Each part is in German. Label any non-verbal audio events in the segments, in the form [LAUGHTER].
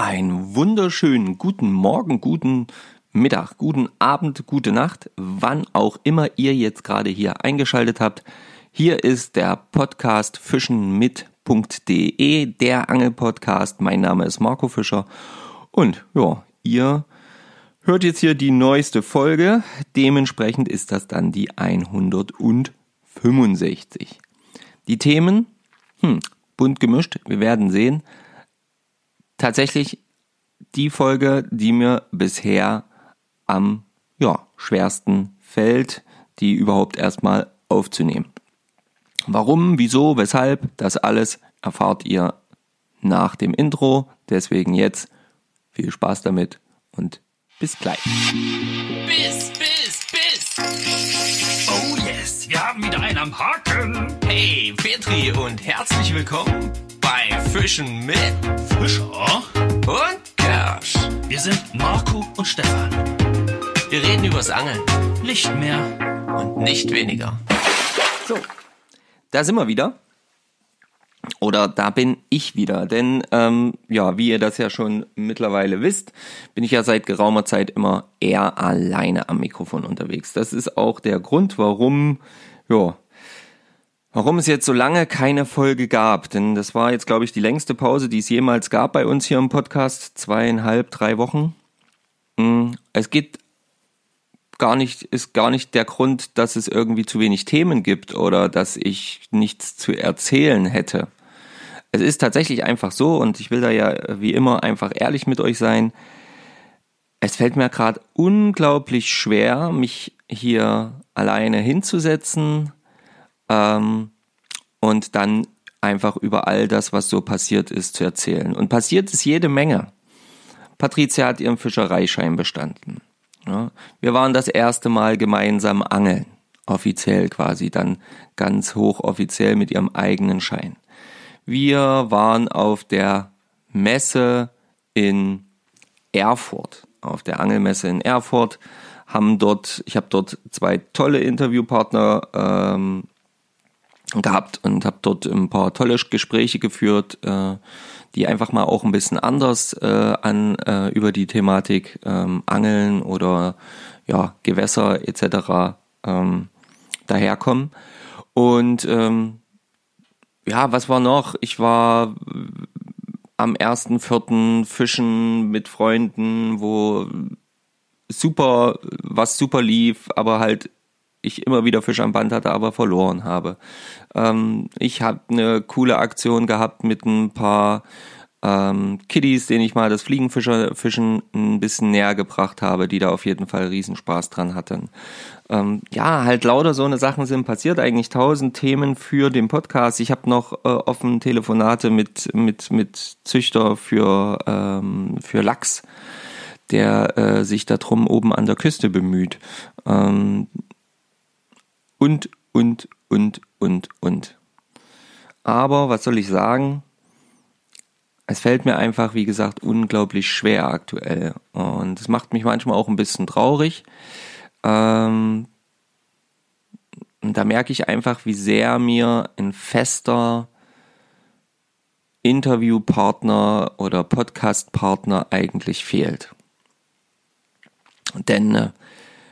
Einen wunderschönen guten Morgen, guten Mittag, guten Abend, gute Nacht, wann auch immer ihr jetzt gerade hier eingeschaltet habt. Hier ist der Podcast fischenmit.de, der Angelpodcast. Mein Name ist Marco Fischer und ja, ihr hört jetzt hier die neueste Folge. Dementsprechend ist das dann die 165. Die Themen, hm, bunt gemischt, wir werden sehen tatsächlich die Folge, die mir bisher am ja, schwersten fällt, die überhaupt erstmal aufzunehmen. Warum, wieso, weshalb, das alles erfahrt ihr nach dem Intro. Deswegen jetzt viel Spaß damit und bis gleich. Bis, bis, bis. Oh yes, wir haben wieder einen am Haken. Hey, Petri und herzlich willkommen bei Fischen mit Fischer und Kersch. Wir sind Marco und Stefan. Wir reden übers Angeln Nicht mehr. und nicht weniger. So, da sind wir wieder. Oder da bin ich wieder. Denn, ähm, ja, wie ihr das ja schon mittlerweile wisst, bin ich ja seit geraumer Zeit immer eher alleine am Mikrofon unterwegs. Das ist auch der Grund, warum, ja, warum es jetzt so lange keine Folge gab. Denn das war jetzt, glaube ich, die längste Pause, die es jemals gab bei uns hier im Podcast. Zweieinhalb, drei Wochen. Mm, Es geht gar nicht, ist gar nicht der Grund, dass es irgendwie zu wenig Themen gibt oder dass ich nichts zu erzählen hätte. Es ist tatsächlich einfach so und ich will da ja wie immer einfach ehrlich mit euch sein. Es fällt mir gerade unglaublich schwer, mich hier alleine hinzusetzen ähm, und dann einfach über all das, was so passiert ist, zu erzählen. Und passiert ist jede Menge. Patricia hat ihren Fischereischein bestanden. Ja, wir waren das erste Mal gemeinsam angeln. Offiziell quasi, dann ganz hochoffiziell mit ihrem eigenen Schein. Wir waren auf der Messe in Erfurt, auf der Angelmesse in Erfurt, haben dort, ich habe dort zwei tolle Interviewpartner ähm, gehabt und habe dort ein paar tolle Gespräche geführt, äh, die einfach mal auch ein bisschen anders äh, an äh, über die Thematik ähm, Angeln oder ja Gewässer etc. Ähm, daherkommen. Und ähm, ja, was war noch? Ich war am ersten vierten Fischen mit Freunden, wo super, was super lief, aber halt ich immer wieder Fisch am Band hatte, aber verloren habe. Ähm, ich habe eine coole Aktion gehabt mit ein paar ähm, Kiddies, denen ich mal das Fliegenfischen ein bisschen näher gebracht habe, die da auf jeden Fall Riesenspaß dran hatten. Ähm, ja, halt lauter so eine Sachen sind passiert, eigentlich tausend Themen für den Podcast. Ich habe noch äh, offen Telefonate mit, mit, mit Züchter für, ähm, für Lachs, der äh, sich darum oben an der Küste bemüht. Ähm, und, und, und, und, und. Aber was soll ich sagen? Es fällt mir einfach, wie gesagt, unglaublich schwer aktuell. Und es macht mich manchmal auch ein bisschen traurig. Ähm, und da merke ich einfach, wie sehr mir ein fester Interviewpartner oder Podcastpartner eigentlich fehlt. Denn äh,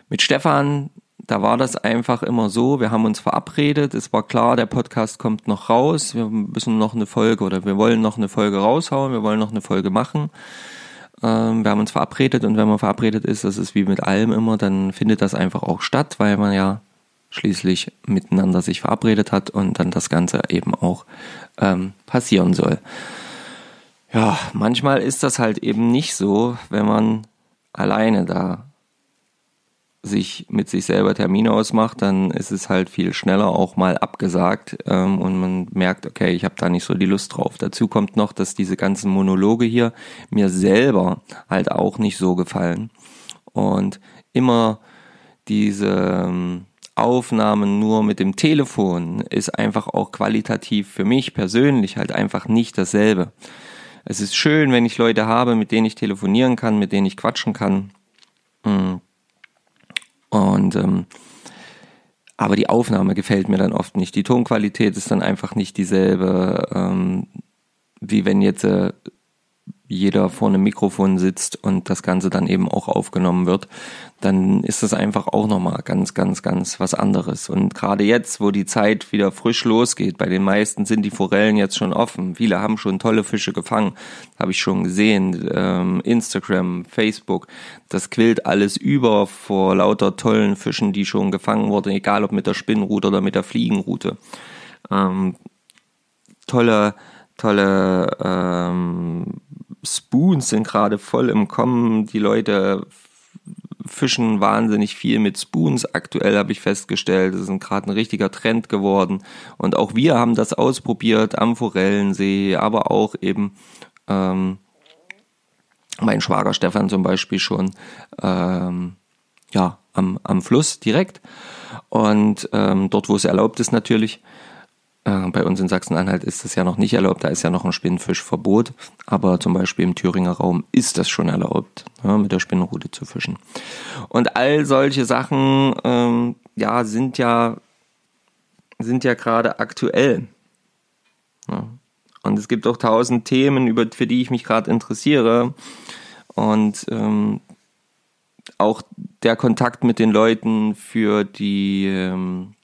mit Stefan, da war das einfach immer so, wir haben uns verabredet, es war klar, der Podcast kommt noch raus, wir müssen noch eine Folge oder wir wollen noch eine Folge raushauen, wir wollen noch eine Folge machen. Ähm, wir haben uns verabredet und wenn man verabredet ist, das ist wie mit allem immer, dann findet das einfach auch statt, weil man ja schließlich miteinander sich verabredet hat und dann das Ganze eben auch ähm, passieren soll. Ja, manchmal ist das halt eben nicht so, wenn man alleine da sich mit sich selber Termine ausmacht, dann ist es halt viel schneller auch mal abgesagt ähm, und man merkt, okay, ich habe da nicht so die Lust drauf. Dazu kommt noch, dass diese ganzen Monologe hier mir selber halt auch nicht so gefallen und immer diese ähm, Aufnahmen nur mit dem Telefon ist einfach auch qualitativ für mich persönlich halt einfach nicht dasselbe. Es ist schön, wenn ich Leute habe, mit denen ich telefonieren kann, mit denen ich quatschen kann. Mm. Und ähm, aber die Aufnahme gefällt mir dann oft nicht. Die Tonqualität ist dann einfach nicht dieselbe, ähm, wie wenn jetzt äh, jeder vor einem Mikrofon sitzt und das Ganze dann eben auch aufgenommen wird, dann ist das einfach auch nochmal ganz, ganz, ganz was anderes. Und gerade jetzt, wo die Zeit wieder frisch losgeht, bei den meisten sind die Forellen jetzt schon offen. Viele haben schon tolle Fische gefangen, habe ich schon gesehen. Ähm, Instagram, Facebook, das quillt alles über vor lauter tollen Fischen, die schon gefangen wurden, egal ob mit der Spinnrute oder mit der Fliegenrute. Ähm, tolle, tolle ähm, Spoons sind gerade voll im Kommen. Die Leute fischen wahnsinnig viel mit Spoons. Aktuell habe ich festgestellt, das ist gerade ein richtiger Trend geworden. Und auch wir haben das ausprobiert am Forellensee, aber auch eben ähm, mein Schwager Stefan zum Beispiel schon ähm, ja am, am Fluss direkt. Und ähm, dort, wo es erlaubt ist natürlich. Äh, bei uns in Sachsen-Anhalt ist das ja noch nicht erlaubt, da ist ja noch ein Spinnfischverbot, aber zum Beispiel im Thüringer Raum ist das schon erlaubt, ja, mit der Spinnrute zu fischen. Und all solche Sachen, ähm, ja, sind ja, sind ja gerade aktuell. Ja. Und es gibt auch tausend Themen, über, für die ich mich gerade interessiere. Und ähm, auch der Kontakt mit den Leuten für die ähm,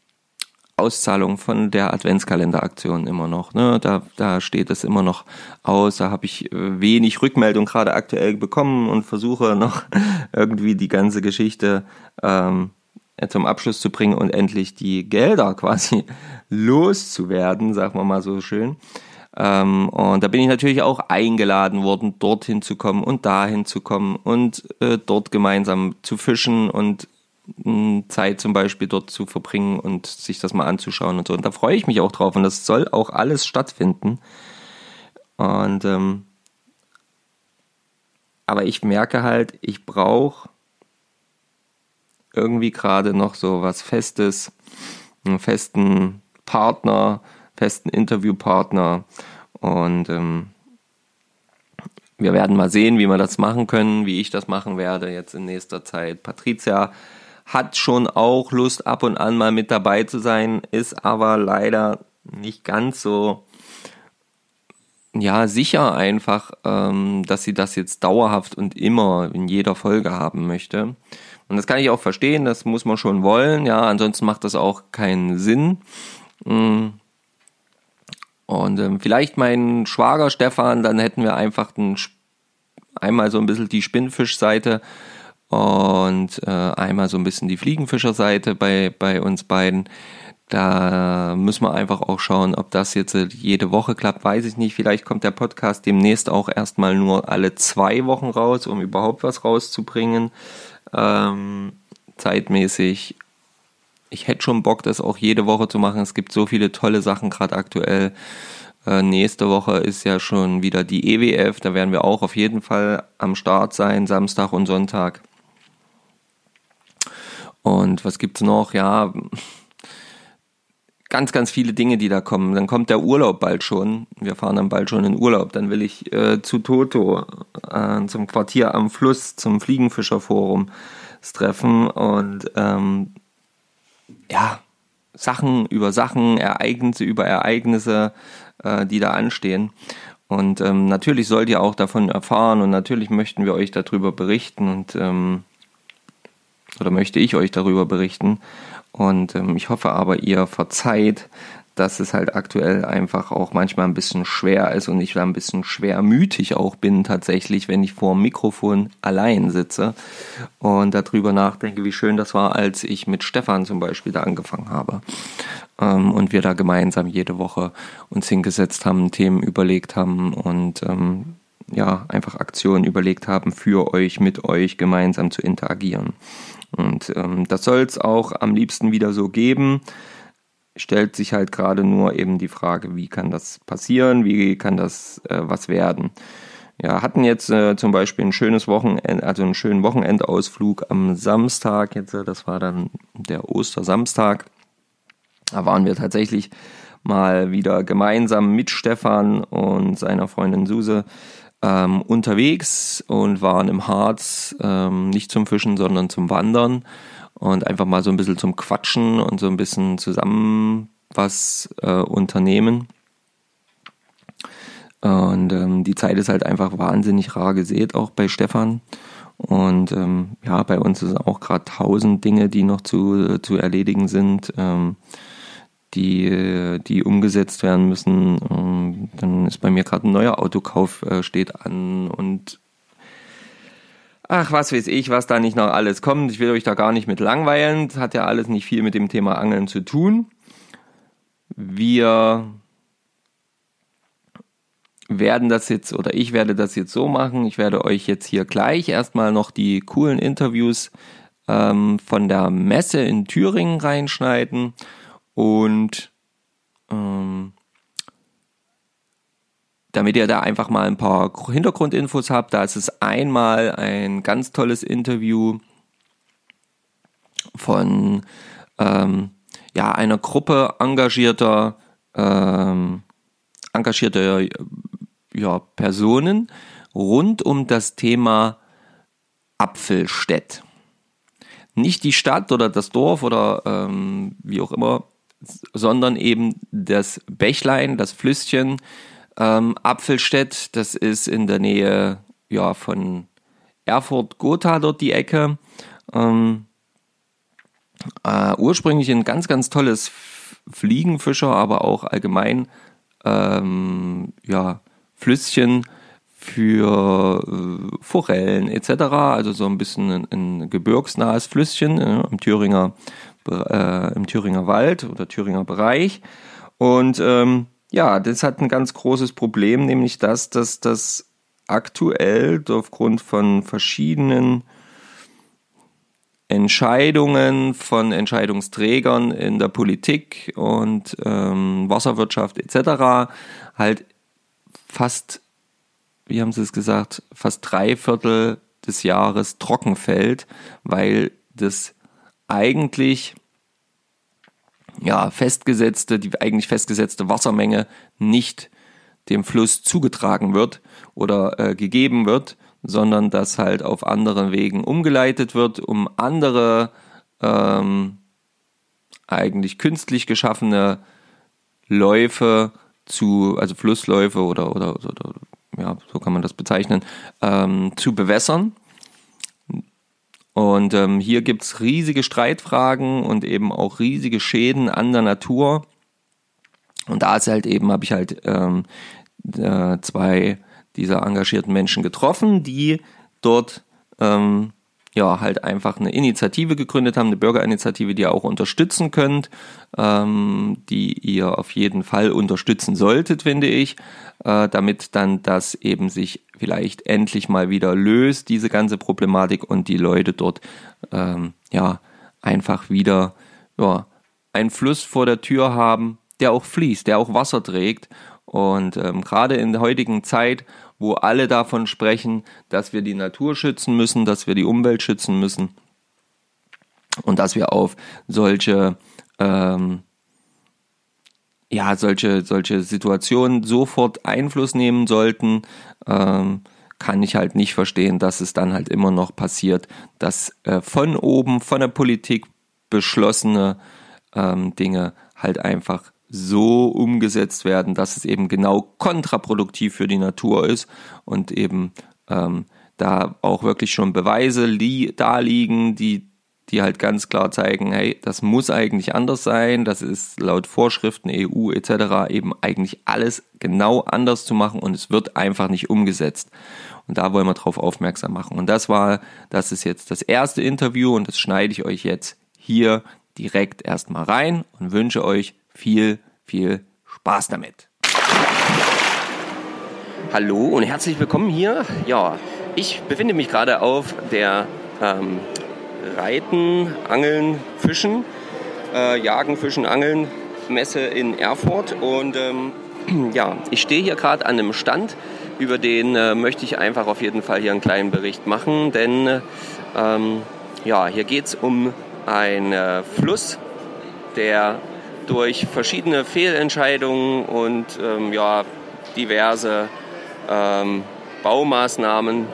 Auszahlung von der Adventskalenderaktion immer noch. Ne? Da, da steht es immer noch aus. Da habe ich äh, wenig Rückmeldung gerade aktuell bekommen und versuche noch [LAUGHS] irgendwie die ganze Geschichte ähm, zum Abschluss zu bringen und endlich die Gelder [LAUGHS] quasi loszuwerden, sagen wir mal so schön. Ähm, und da bin ich natürlich auch eingeladen worden, dorthin zu kommen und dahin zu kommen und äh, dort gemeinsam zu fischen und Zeit zum Beispiel dort zu verbringen und sich das mal anzuschauen und so. Und da freue ich mich auch drauf und das soll auch alles stattfinden. Und ähm, aber ich merke halt, ich brauche irgendwie gerade noch so was Festes, einen festen Partner, festen Interviewpartner und ähm, wir werden mal sehen, wie wir das machen können, wie ich das machen werde jetzt in nächster Zeit. Patricia hat schon auch Lust ab und an mal mit dabei zu sein, ist aber leider nicht ganz so ja sicher einfach, ähm, dass sie das jetzt dauerhaft und immer in jeder Folge haben möchte. Und das kann ich auch verstehen, das muss man schon wollen, ja, ansonsten macht das auch keinen Sinn. Mm. Und ähm, vielleicht mein Schwager Stefan, dann hätten wir einfach den, einmal so ein bisschen die Spinnfischseite und äh, einmal so ein bisschen die Fliegenfischerseite bei, bei uns beiden. Da müssen wir einfach auch schauen, ob das jetzt jede Woche klappt, weiß ich nicht. Vielleicht kommt der Podcast demnächst auch erstmal nur alle zwei Wochen raus, um überhaupt was rauszubringen. Ähm, zeitmäßig. Ich hätte schon Bock, das auch jede Woche zu machen. Es gibt so viele tolle Sachen gerade aktuell. Äh, nächste Woche ist ja schon wieder die EWF. Da werden wir auch auf jeden Fall am Start sein, Samstag und Sonntag. Und was gibt's noch? Ja, ganz, ganz viele Dinge, die da kommen. Dann kommt der Urlaub bald schon. Wir fahren dann bald schon in Urlaub. Dann will ich äh, zu Toto, äh, zum Quartier am Fluss, zum Fliegenfischerforum treffen und ähm, ja, Sachen über Sachen, Ereignisse über Ereignisse, äh, die da anstehen. Und ähm, natürlich sollt ihr auch davon erfahren und natürlich möchten wir euch darüber berichten und ähm, oder möchte ich euch darüber berichten. Und ähm, ich hoffe aber, ihr verzeiht, dass es halt aktuell einfach auch manchmal ein bisschen schwer ist und ich da ein bisschen schwermütig auch bin tatsächlich, wenn ich vor dem Mikrofon allein sitze und darüber nachdenke, wie schön das war, als ich mit Stefan zum Beispiel da angefangen habe ähm, und wir da gemeinsam jede Woche uns hingesetzt haben, Themen überlegt haben und ähm, ja, einfach Aktionen überlegt haben, für euch, mit euch gemeinsam zu interagieren. Und ähm, das soll es auch am liebsten wieder so geben. Stellt sich halt gerade nur eben die Frage, wie kann das passieren, wie kann das äh, was werden. Ja, hatten jetzt äh, zum Beispiel ein schönes Wochenende, also einen schönen Wochenendausflug am Samstag, jetzt, äh, das war dann der Ostersamstag. Da waren wir tatsächlich mal wieder gemeinsam mit Stefan und seiner Freundin Suse ähm, unterwegs und waren im Harz ähm, nicht zum Fischen, sondern zum Wandern und einfach mal so ein bisschen zum Quatschen und so ein bisschen zusammen was äh, unternehmen. Und ähm, die Zeit ist halt einfach wahnsinnig rar gesät, auch bei Stefan. Und ähm, ja, bei uns ist auch gerade tausend Dinge, die noch zu, zu erledigen sind, ähm, die, die umgesetzt werden müssen. Ähm, dann ist bei mir gerade ein neuer Autokauf äh, steht an und ach, was weiß ich, was da nicht noch alles kommt. Ich will euch da gar nicht mit langweilen. Das hat ja alles nicht viel mit dem Thema Angeln zu tun. Wir werden das jetzt oder ich werde das jetzt so machen. Ich werde euch jetzt hier gleich erstmal noch die coolen Interviews ähm, von der Messe in Thüringen reinschneiden und ähm, damit ihr da einfach mal ein paar Hintergrundinfos habt, da ist es einmal ein ganz tolles Interview von ähm, ja, einer Gruppe engagierter ähm, engagierter ja, Personen rund um das Thema Apfelstädt. Nicht die Stadt oder das Dorf oder ähm, wie auch immer, sondern eben das Bächlein, das Flüsschen ähm, Apfelstädt. Das ist in der Nähe ja, von Erfurt-Gotha dort die Ecke. Ähm, äh, ursprünglich ein ganz, ganz tolles Fliegenfischer, aber auch allgemein ähm, ja, Flüsschen für äh, Forellen etc. Also so ein bisschen ein, ein gebirgsnahes Flüsschen äh, im, Thüringer, äh, im Thüringer Wald oder Thüringer Bereich. Und ähm, ja, das hat ein ganz großes Problem, nämlich das, dass das aktuell aufgrund von verschiedenen Entscheidungen von Entscheidungsträgern in der Politik und ähm, Wasserwirtschaft etc. halt fast, wie haben Sie es gesagt, fast drei Viertel des Jahres trocken fällt, weil das eigentlich ja, festgesetzte, die eigentlich festgesetzte Wassermenge nicht dem Fluss zugetragen wird oder äh, gegeben wird, sondern dass halt auf anderen Wegen umgeleitet wird, um andere ähm, eigentlich künstlich geschaffene Läufe zu, also Flussläufe oder, oder, oder, oder ja, so kann man das bezeichnen, ähm, zu bewässern. Und ähm, hier gibt's riesige Streitfragen und eben auch riesige Schäden an der Natur. Und da ist halt eben, habe ich halt ähm, äh, zwei dieser engagierten Menschen getroffen, die dort ähm, ja halt einfach eine Initiative gegründet haben, eine Bürgerinitiative, die ihr auch unterstützen könnt, ähm, die ihr auf jeden Fall unterstützen solltet, finde ich, äh, damit dann das eben sich vielleicht endlich mal wieder löst, diese ganze Problematik und die Leute dort ähm, ja einfach wieder ja, einen Fluss vor der Tür haben, der auch fließt, der auch Wasser trägt. Und ähm, gerade in der heutigen Zeit, wo alle davon sprechen, dass wir die Natur schützen müssen, dass wir die Umwelt schützen müssen und dass wir auf solche ähm, ja solche solche Situationen sofort Einfluss nehmen sollten, ähm, kann ich halt nicht verstehen, dass es dann halt immer noch passiert, dass äh, von oben von der Politik beschlossene ähm, Dinge halt einfach so umgesetzt werden, dass es eben genau kontraproduktiv für die Natur ist und eben ähm, da auch wirklich schon Beweise li da liegen, die, die halt ganz klar zeigen, hey, das muss eigentlich anders sein, das ist laut Vorschriften EU etc. eben eigentlich alles genau anders zu machen und es wird einfach nicht umgesetzt. Und da wollen wir drauf aufmerksam machen. Und das war, das ist jetzt das erste Interview und das schneide ich euch jetzt hier direkt erstmal rein und wünsche euch viel, viel Spaß damit. Hallo und herzlich willkommen hier. Ja, ich befinde mich gerade auf der ähm, Reiten, Angeln, Fischen, äh, Jagen, Fischen, Angeln Messe in Erfurt und ähm, [CLEARS THROAT] ja, ich stehe hier gerade an einem Stand, über den äh, möchte ich einfach auf jeden Fall hier einen kleinen Bericht machen, denn ähm, ja, hier geht es um einen äh, Fluss, der durch verschiedene Fehlentscheidungen und ähm, ja, diverse ähm, Baumaßnahmen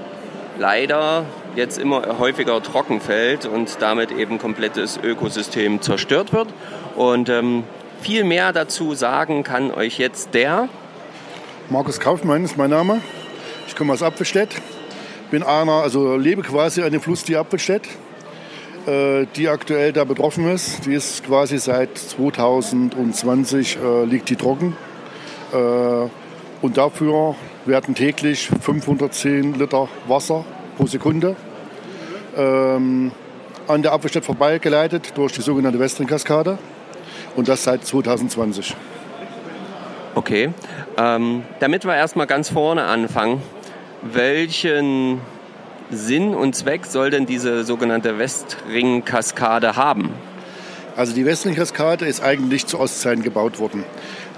leider jetzt immer häufiger trocken fällt und damit eben komplettes Ökosystem zerstört wird. Und ähm, viel mehr dazu sagen kann euch jetzt der Markus Kaufmann ist mein Name. Ich komme aus Apfelstedt. Bin einer, also lebe quasi an dem Fluss die Apfelstedt, die aktuell da betroffen ist. Die ist quasi seit 2020 äh, liegt die trocken. Äh, und dafür werden täglich 510 Liter Wasser pro Sekunde ähm, an der Apfelstedt vorbeigeleitet durch die sogenannte Westring-Kaskade. Und das seit 2020. Okay. Ähm, damit wir erstmal ganz vorne anfangen, welchen Sinn und Zweck soll denn diese sogenannte Westring-Kaskade haben? Also die Westring-Kaskade ist eigentlich zu Ostzeiten gebaut worden.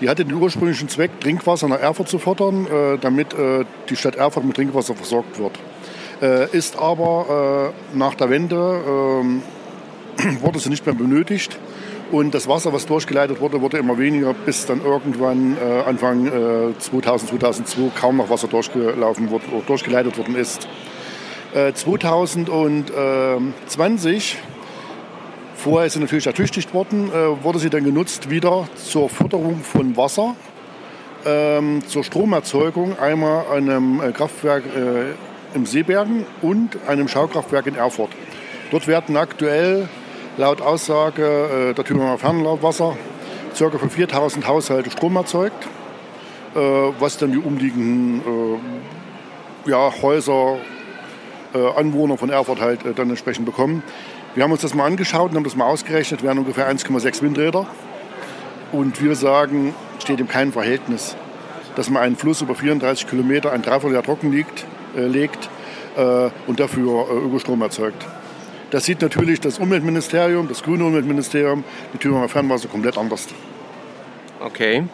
Die hatte den ursprünglichen Zweck, Trinkwasser nach Erfurt zu fördern, äh, damit äh, die Stadt Erfurt mit Trinkwasser versorgt wird. Äh, ist aber äh, nach der Wende ähm, [CLEARS THROAT] wurde sie nicht mehr benötigt. Und das Wasser, was durchgeleitet wurde, wurde immer weniger, bis dann irgendwann äh, Anfang 2000, 2002 kaum noch Wasser durchgelaufen wurde, durchgeleitet worden ist. 2020, vorher ist sie natürlich ertüchtigt worden, wurde sie dann genutzt wieder zur Förderung von Wasser, ähm, zur Stromerzeugung einmal einem Kraftwerk im Seebergen und einem Schaukraftwerk in Erfurt. Dort werden aktuell laut Aussage äh, der Thüringer Fernlaufwasser ca. für 4000 Haushalte Strom erzeugt, äh, was dann die umliegenden äh, ja, Häuser, äh, Anwohner von Erfurt halt äh, dann entsprechend bekommen. Wir haben uns das mal angeschaut und haben das mal ausgerechnet, wären ungefähr 1,6 Windräder. Und wir sagen, steht in keinem Verhältnis, dass man einen Fluss über 34 Kilometer ein Dreivierteljahr trocken liegt, äh, legt äh, und dafür äh, Ökostrom erzeugt. Das sieht natürlich das Umweltministerium, das grüne Umweltministerium, die Thüringer Fernwasser komplett anders. Okay.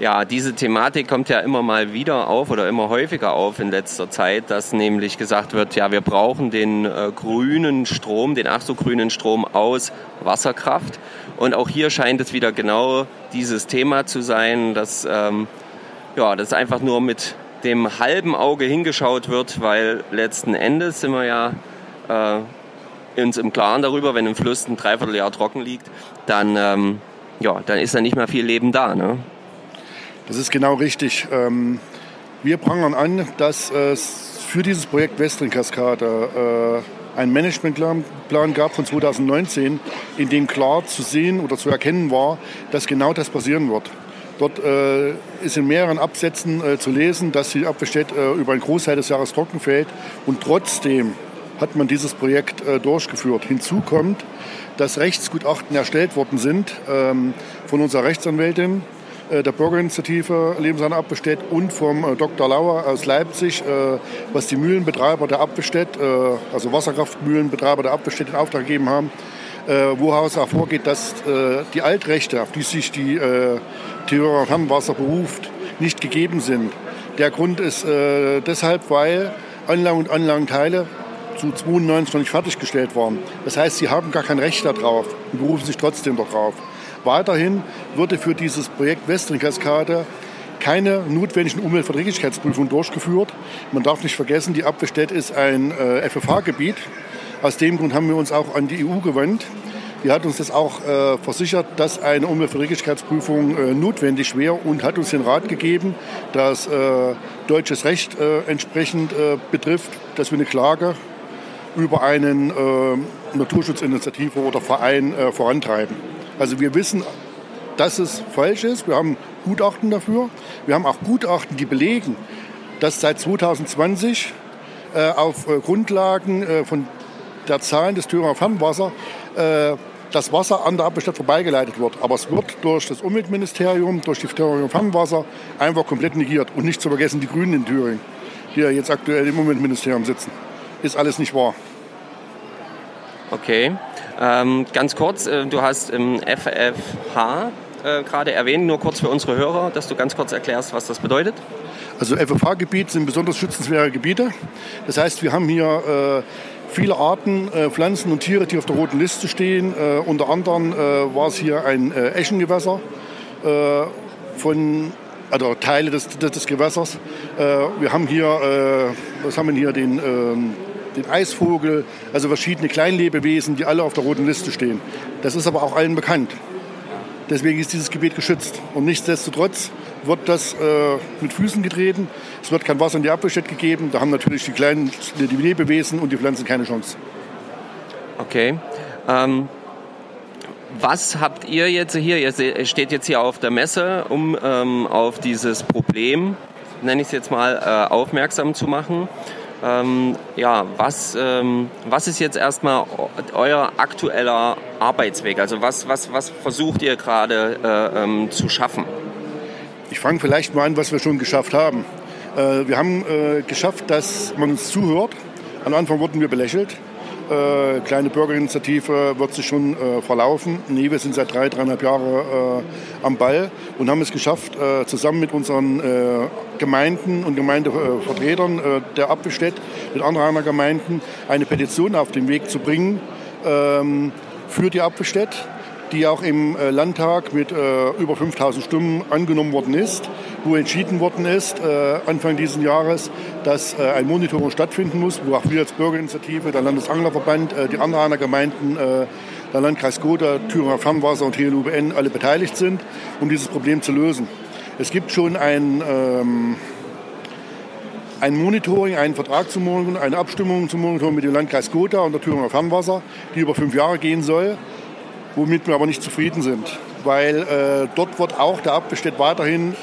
Ja, diese Thematik kommt ja immer mal wieder auf oder immer häufiger auf in letzter Zeit, dass nämlich gesagt wird, ja, wir brauchen den äh, grünen Strom, den ach so grünen Strom aus Wasserkraft. Und auch hier scheint es wieder genau dieses Thema zu sein, dass ähm, ja, das einfach nur mit dem halben Auge hingeschaut wird, weil letzten Endes sind wir ja äh, uns im Klaren darüber, wenn im Fluss ein Dreivierteljahr trocken liegt, dann, ähm, ja, dann ist da nicht mehr viel Leben da. Ne? Das ist genau richtig. Ähm, wir prangern an, dass es für dieses Projekt Westring-Kaskade äh, einen Managementplan gab von 2019, in dem klar zu sehen oder zu erkennen war, dass genau das passieren wird. Dort äh, ist in mehreren Absätzen äh, zu lesen, dass die Apfelstedt äh, über einen Großteil des Jahres trocken fällt. Und trotzdem hat man dieses Projekt äh, durchgeführt. Hinzu kommt, dass Rechtsgutachten erstellt worden sind ähm, von unserer Rechtsanwältin, äh, der Bürgerinitiative Lebensana Apfelstedt und vom äh, Dr. Lauer aus Leipzig, was die Mühlenbetreiber der Apfelstedt, also Wasserkraftmühlenbetreiber der Apfelstedt in Auftrag gegeben haben, woraus hervorgeht, dass die Altrechte, auf die sich die Thüringer Fernwasser beruft, nicht gegeben sind. Der Grund ist äh, deshalb, weil Anlagen und Anlagenteile zu 92 noch nicht fertiggestellt waren. Das heißt, sie haben gar kein Recht darauf und berufen sich trotzdem darauf. Weiterhin würde für dieses Projekt Westring-Kaskade keine notwendigen Umweltverträglichkeitsprüfungen durchgeführt. Man darf nicht vergessen, die Apfelstedt ist ein äh, FFH-Gebiet. Aus dem Grund haben wir uns auch an die EU gewandt. Die hat uns das auch äh, versichert, dass eine Umweltverträglichkeitsprüfung äh, notwendig wäre und hat uns den Rat gegeben, dass äh, deutsches Recht äh, entsprechend äh, betrifft, dass wir eine Klage über einen Naturschutzinitiative oder Verein vorantreiben. Also wir wissen, dass es falsch ist. Wir haben Gutachten dafür. Wir haben auch Gutachten, die belegen, dass seit 2020 auf Grundlagen von der Zahlen des Thüringer Fernwasser das Wasser an der Abbestadt vorbeigeleitet wird. Aber es wird durch das Umweltministerium, durch die Thüringer Fernwasser einfach komplett negiert. Und nicht zu vergessen die Grünen in Thüringen, die ja jetzt aktuell im Umweltministerium sitzen. Ist alles nicht wahr. Okay. Ähm, ganz kurz, äh, du hast im FFH äh, gerade erwähnt, nur kurz für unsere Hörer, dass du ganz kurz erklärst, was das bedeutet. Also FFH-Gebiet sind besonders schützenswerte Gebiete. Das heißt, wir haben hier äh, viele Arten, äh, Pflanzen und Tiere, die auf der roten Liste stehen. Äh, unter anderem äh, war es hier ein Eschengewässer von also Teile des, des, des Gewässers. Wir haben hier, was haben wir hier, den, ähm, den Eisvogel, also verschiedene Kleinlebewesen, die alle auf der roten Liste stehen. Das ist aber auch allen bekannt. Deswegen ist dieses Gebiet geschützt. Und nichtsdestotrotz wird das äh, mit Füßen getreten. Es wird kein Wasser in die Abwehrstätte gegeben. Da haben natürlich die kleinen die Lebewesen und die Pflanzen keine Chance. Okay. Ähm, was habt ihr jetzt hier? Ihr steht jetzt hier auf der Messe, um ähm, auf dieses Problem, nenne ich es jetzt mal, äh, aufmerksam zu machen. Ähm, ja, was, ähm, was ist jetzt erstmal euer aktueller Arbeitsweg? Also was, was, was versucht ihr gerade äh, ähm, zu schaffen? Ich fange vielleicht mal an, was wir schon geschafft haben. Äh, wir haben äh, geschafft, dass man uns zuhört. Am Anfang wurden wir belächelt. Äh, kleine Bürgerinitiative wird sich schon äh, verlaufen. Nee, wir sind seit drei, dreieinhalb Jahren äh, am Ball und haben es geschafft, äh, zusammen mit unseren äh, Gemeinden und Gemeindevertretern äh, der Appelstedt, mit anderen Gemeinden, eine Petition auf den Weg zu bringen ähm, für die Appelstedt die auch im äh, Landtag mit äh, über 5000 Stimmen angenommen worden ist, wo entschieden worden ist, äh, Anfang dieses Jahres, dass ein Monitoring stattfinden muss, wo auch wir als Bürgerinitiative, der Landesanglerverband, die anderen Gemeinden, der Landkreis Gotha, Thüringer Fernwasser und TLUBN alle beteiligt sind, um dieses Problem zu lösen. Es gibt schon ein, ähm, ein Monitoring, einen Vertrag zum Monitoring, eine Abstimmung zum Monitoring mit dem Landkreis Gotha und der Thüringer Fernwasser, die über fünf Jahre gehen soll womit wir aber nicht zufrieden sind. Weil äh, dort wird auch der Abbestand weiterhin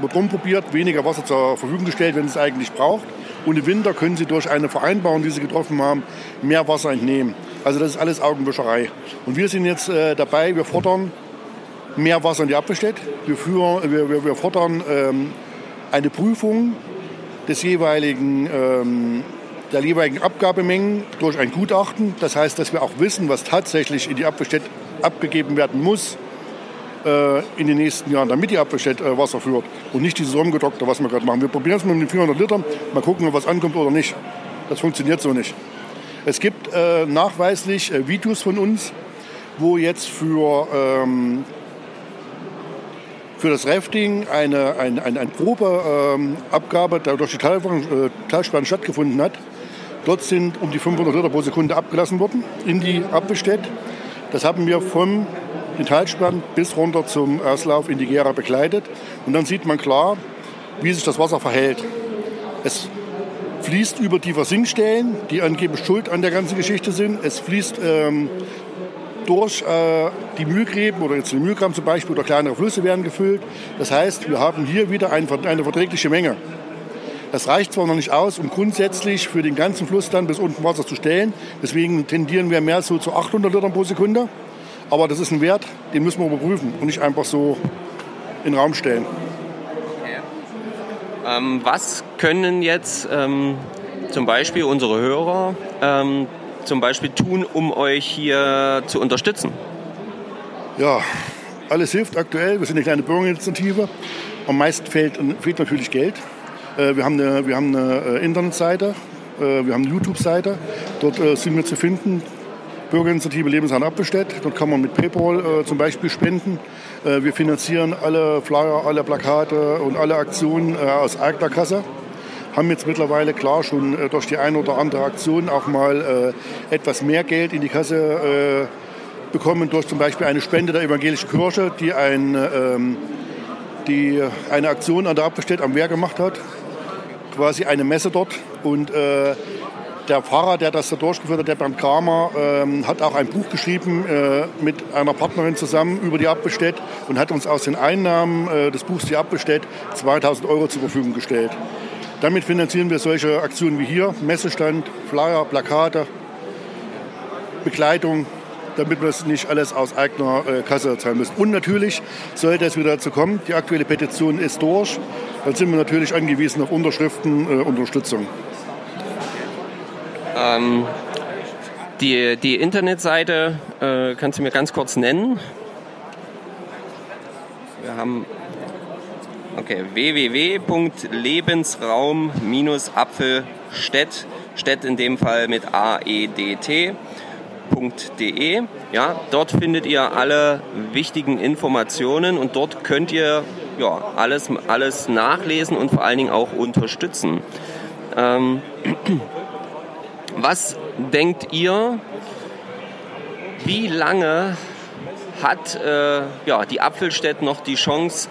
wird rumprobiert, weniger Wasser zur Verfügung gestellt, wenn es eigentlich braucht. Und im Winter können sie durch eine Vereinbarung, die sie getroffen haben, mehr Wasser entnehmen. Also das ist alles Augenwischerei. Und wir sind jetzt äh, dabei, wir fordern mehr Wasser in die Abbestätte. Wir, wir, wir, wir fordern ähm, eine Prüfung des jeweiligen, ähm, der jeweiligen Abgabemengen durch ein Gutachten. Das heißt, dass wir auch wissen, was tatsächlich in die Abbestätte abgegeben werden muss äh, in den nächsten Jahren, damit die Abwasserstadt äh, Wasser führt und nicht dieses Rumgedokter, was wir gerade machen. Wir probieren es mit den 400 Litern, mal gucken, ob was ankommt oder nicht. Das funktioniert so nicht. Es gibt äh, nachweislich äh, Videos von uns, wo jetzt für, ähm, für das Rafting eine, eine, eine, eine Probeabgabe ähm, durch die Talsperren stattgefunden hat. Dort sind um die 500 Liter pro Sekunde abgelassen worden in die Abbestätte. Das haben wir vom Talsperren bis runter zum Auslauf in die Gera begleitet. Und dann sieht man klar, wie sich das Wasser verhält. Es fließt über die Versinkstellen, die angeblich schuld an der ganzen Geschichte sind. Es fließt ähm, durch äh, die Mühlgräben oder jetzt die Mühlgraben zum Beispiel oder kleinere Flüsse werden gefüllt. Das heißt, wir haben hier wieder ein, eine verträgliche Menge. Das reicht zwar noch nicht aus, um grundsätzlich für den ganzen Fluss dann bis unten Wasser zu stellen. Deswegen tendieren wir mehr so zu 800 Litern pro Sekunde. Aber das ist ein Wert, den müssen wir überprüfen und nicht einfach so in den Raum stellen. Okay. Ähm, was können jetzt ähm, zum Beispiel unsere Hörer ähm, zum Beispiel tun, um euch hier zu unterstützen? Ja, alles hilft aktuell. Wir sind eine kleine Bürgerinitiative. Am meisten fehlt, fehlt natürlich Geld. Äh, wir haben eine, wir haben eine äh, Internetseite, äh, wir haben eine YouTube-Seite. Dort sind wir zu finden. Bürgerinitiative Lebensraum Abbestädt. Dort kann man mit PayPal zum Beispiel spenden. wir finanzieren alle Flyer, alle Plakate und alle Aktionen aus eigener Kasse haben jetzt mittlerweile klar schon durch die eine oder andere Aktion auch mal etwas mehr Geld in die Kasse bekommen durch zum Beispiel eine Spende der evangelischen Kirche, die, ein, ähm, die eine Aktion an der Abbestädt am Wehr gemacht hat quasi eine Messe dort und äh, der Pfarrer, der das da durchgeführt hat, der Bernd Kramer, ähm, hat auch ein Buch geschrieben äh, mit einer Partnerin zusammen über die Abbestädt und hat uns aus den Einnahmen äh, des Buchs Die Abbestädt 2000 Euro zur Verfügung gestellt. Damit finanzieren wir solche Aktionen wie hier, Messestand, Flyer, Plakate, Begleitung, damit wir das nicht alles aus eigener äh, Kasse zahlen müssen. Und natürlich sollte es wieder dazu kommen, die aktuelle Petition ist durch, dann sind wir natürlich angewiesen auf Unterschriften, äh, Unterstützung. Ähm, die, die Internetseite äh, kannst du mir ganz kurz nennen? Wir haben okay, www.lebensraum-apfelstedt, Stedt in dem Fall mit A-E-D-T www.ftf.de. Ja, dort findet ihr alle wichtigen Informationen und dort könnt ihr ja, alles, alles nachlesen und vor allen Dingen auch unterstützen. Ähm, was denkt ihr, wie lange hat äh, ja, die Apfelstädt noch die Chance,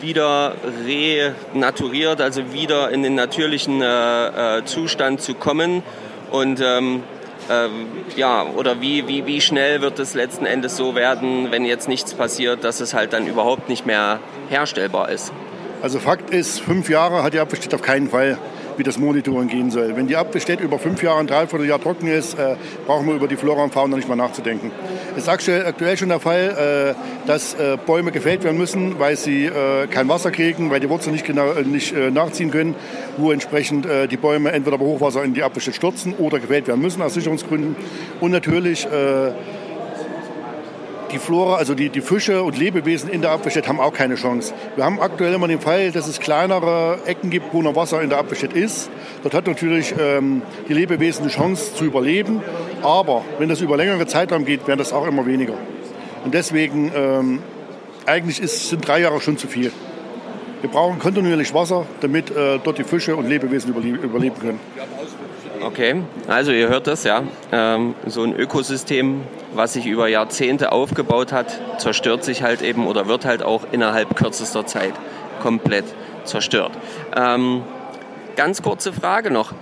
wieder renaturiert, also wieder in den natürlichen äh, äh, Zustand zu kommen. Und ähm, ähm, ja, oder wie, wie, wie schnell wird es letzten Endes so werden, wenn jetzt nichts passiert, dass es halt dann überhaupt nicht mehr herstellbar ist? Also Fakt ist, fünf Jahre hat die Abwehr auf keinen Fall wie das Monitoring gehen soll. Wenn die Abbestätte über fünf Jahre, ein Dreivierteljahr trocken ist, äh, brauchen wir über die Flora und Fauna nicht mal nachzudenken. Es ist aktuell, schon der Fall, äh, dass äh, Bäume gefällt werden müssen, weil sie äh, kein Wasser kriegen, weil die Wurzeln nicht, genau, äh, nicht äh, nachziehen können, wo entsprechend die Bäume entweder bei Hochwasser in die Abbestätte stürzen oder gefällt werden müssen aus Sicherungsgründen. Und natürlich die Flora, also die, die Fische und Lebewesen in der Abwehrstadt haben auch keine Chance. Wir haben aktuell immer den Fall, dass es kleinere Ecken gibt, wo noch Wasser in der Abwehrstadt ist. Dort hat natürlich ähm, die Lebewesen eine Chance zu überleben. Aber wenn das über längere Zeitraum geht, werden das auch immer weniger. Und deswegen, ähm, eigentlich ist, sind drei Jahre schon zu viel. Wir brauchen kontinuierlich Wasser, damit äh, dort die Fische und Lebewesen überleben können. Okay, also ihr hört das, ja. Ähm, so ein Ökosystem, was sich über Jahrzehnte aufgebaut hat, zerstört sich halt eben oder wird halt auch innerhalb kürzester Zeit komplett zerstört. Ähm, ganz kurze Frage noch.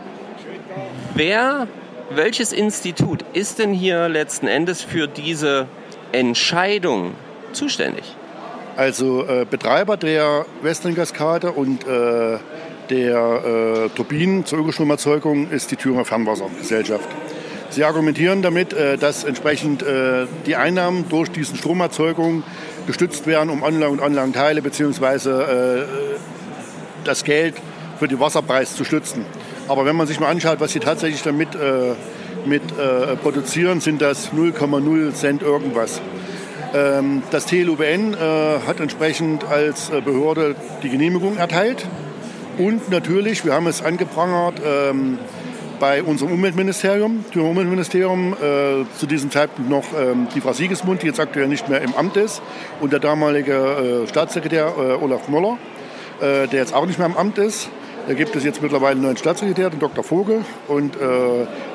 Wer, welches Institut ist denn hier letzten Endes für diese Entscheidung zuständig? Also äh, Betreiber der Western-Kaskade und äh, der äh, Turbinen zur Ökostromerzeugung ist die Thüringer Fernwassergesellschaft. Sie argumentieren damit, äh, dass entsprechend äh, die Einnahmen durch diesen Stromerzeugung gestützt werden, um Anlagen und Anlagenteile bzw. Äh, das Geld für den Wasserpreis zu stützen. Aber wenn man sich mal anschaut, was sie tatsächlich damit äh, mit, äh, produzieren, sind das 0,0 Cent irgendwas. Ähm, das TLUBN hat entsprechend als Behörde die Genehmigung erteilt und natürlich, wir haben es angeprangert ähm, bei unserem Umweltministerium, dem Umweltministerium, äh, zu diesem Zeitpunkt noch ähm, die Frau Siegesmund, die jetzt aktuell nicht mehr im Amt ist, und der damalige äh, Staatssekretär äh, Olaf Moller, äh, der jetzt auch nicht mehr im Amt ist. Da gibt es jetzt mittlerweile einen neuen Staatssekretär, den Dr. Vogel, und äh,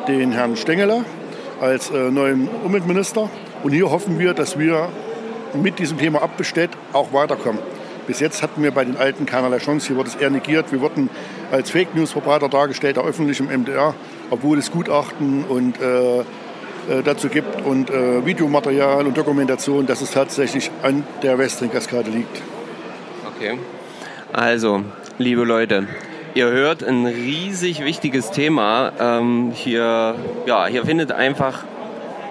den Herrn Stengeler als äh, neuen Umweltminister. Und hier hoffen wir, dass wir mit diesem Thema Abbestätt auch weiterkommen. Bis jetzt hatten wir bei den Alten keinerlei Chance. Hier wurde es eher negiert. Wir wurden als Fake News Verbreiter dargestellt, auch öffentlich im MDR, obwohl es Gutachten und äh, äh, dazu gibt und äh, Videomaterial und Dokumentation, dass es tatsächlich an der Westring-Kaskade liegt. Okay. Also, liebe Leute, ihr hört ein riesig wichtiges Thema. Ähm, hier, ja, hier findet einfach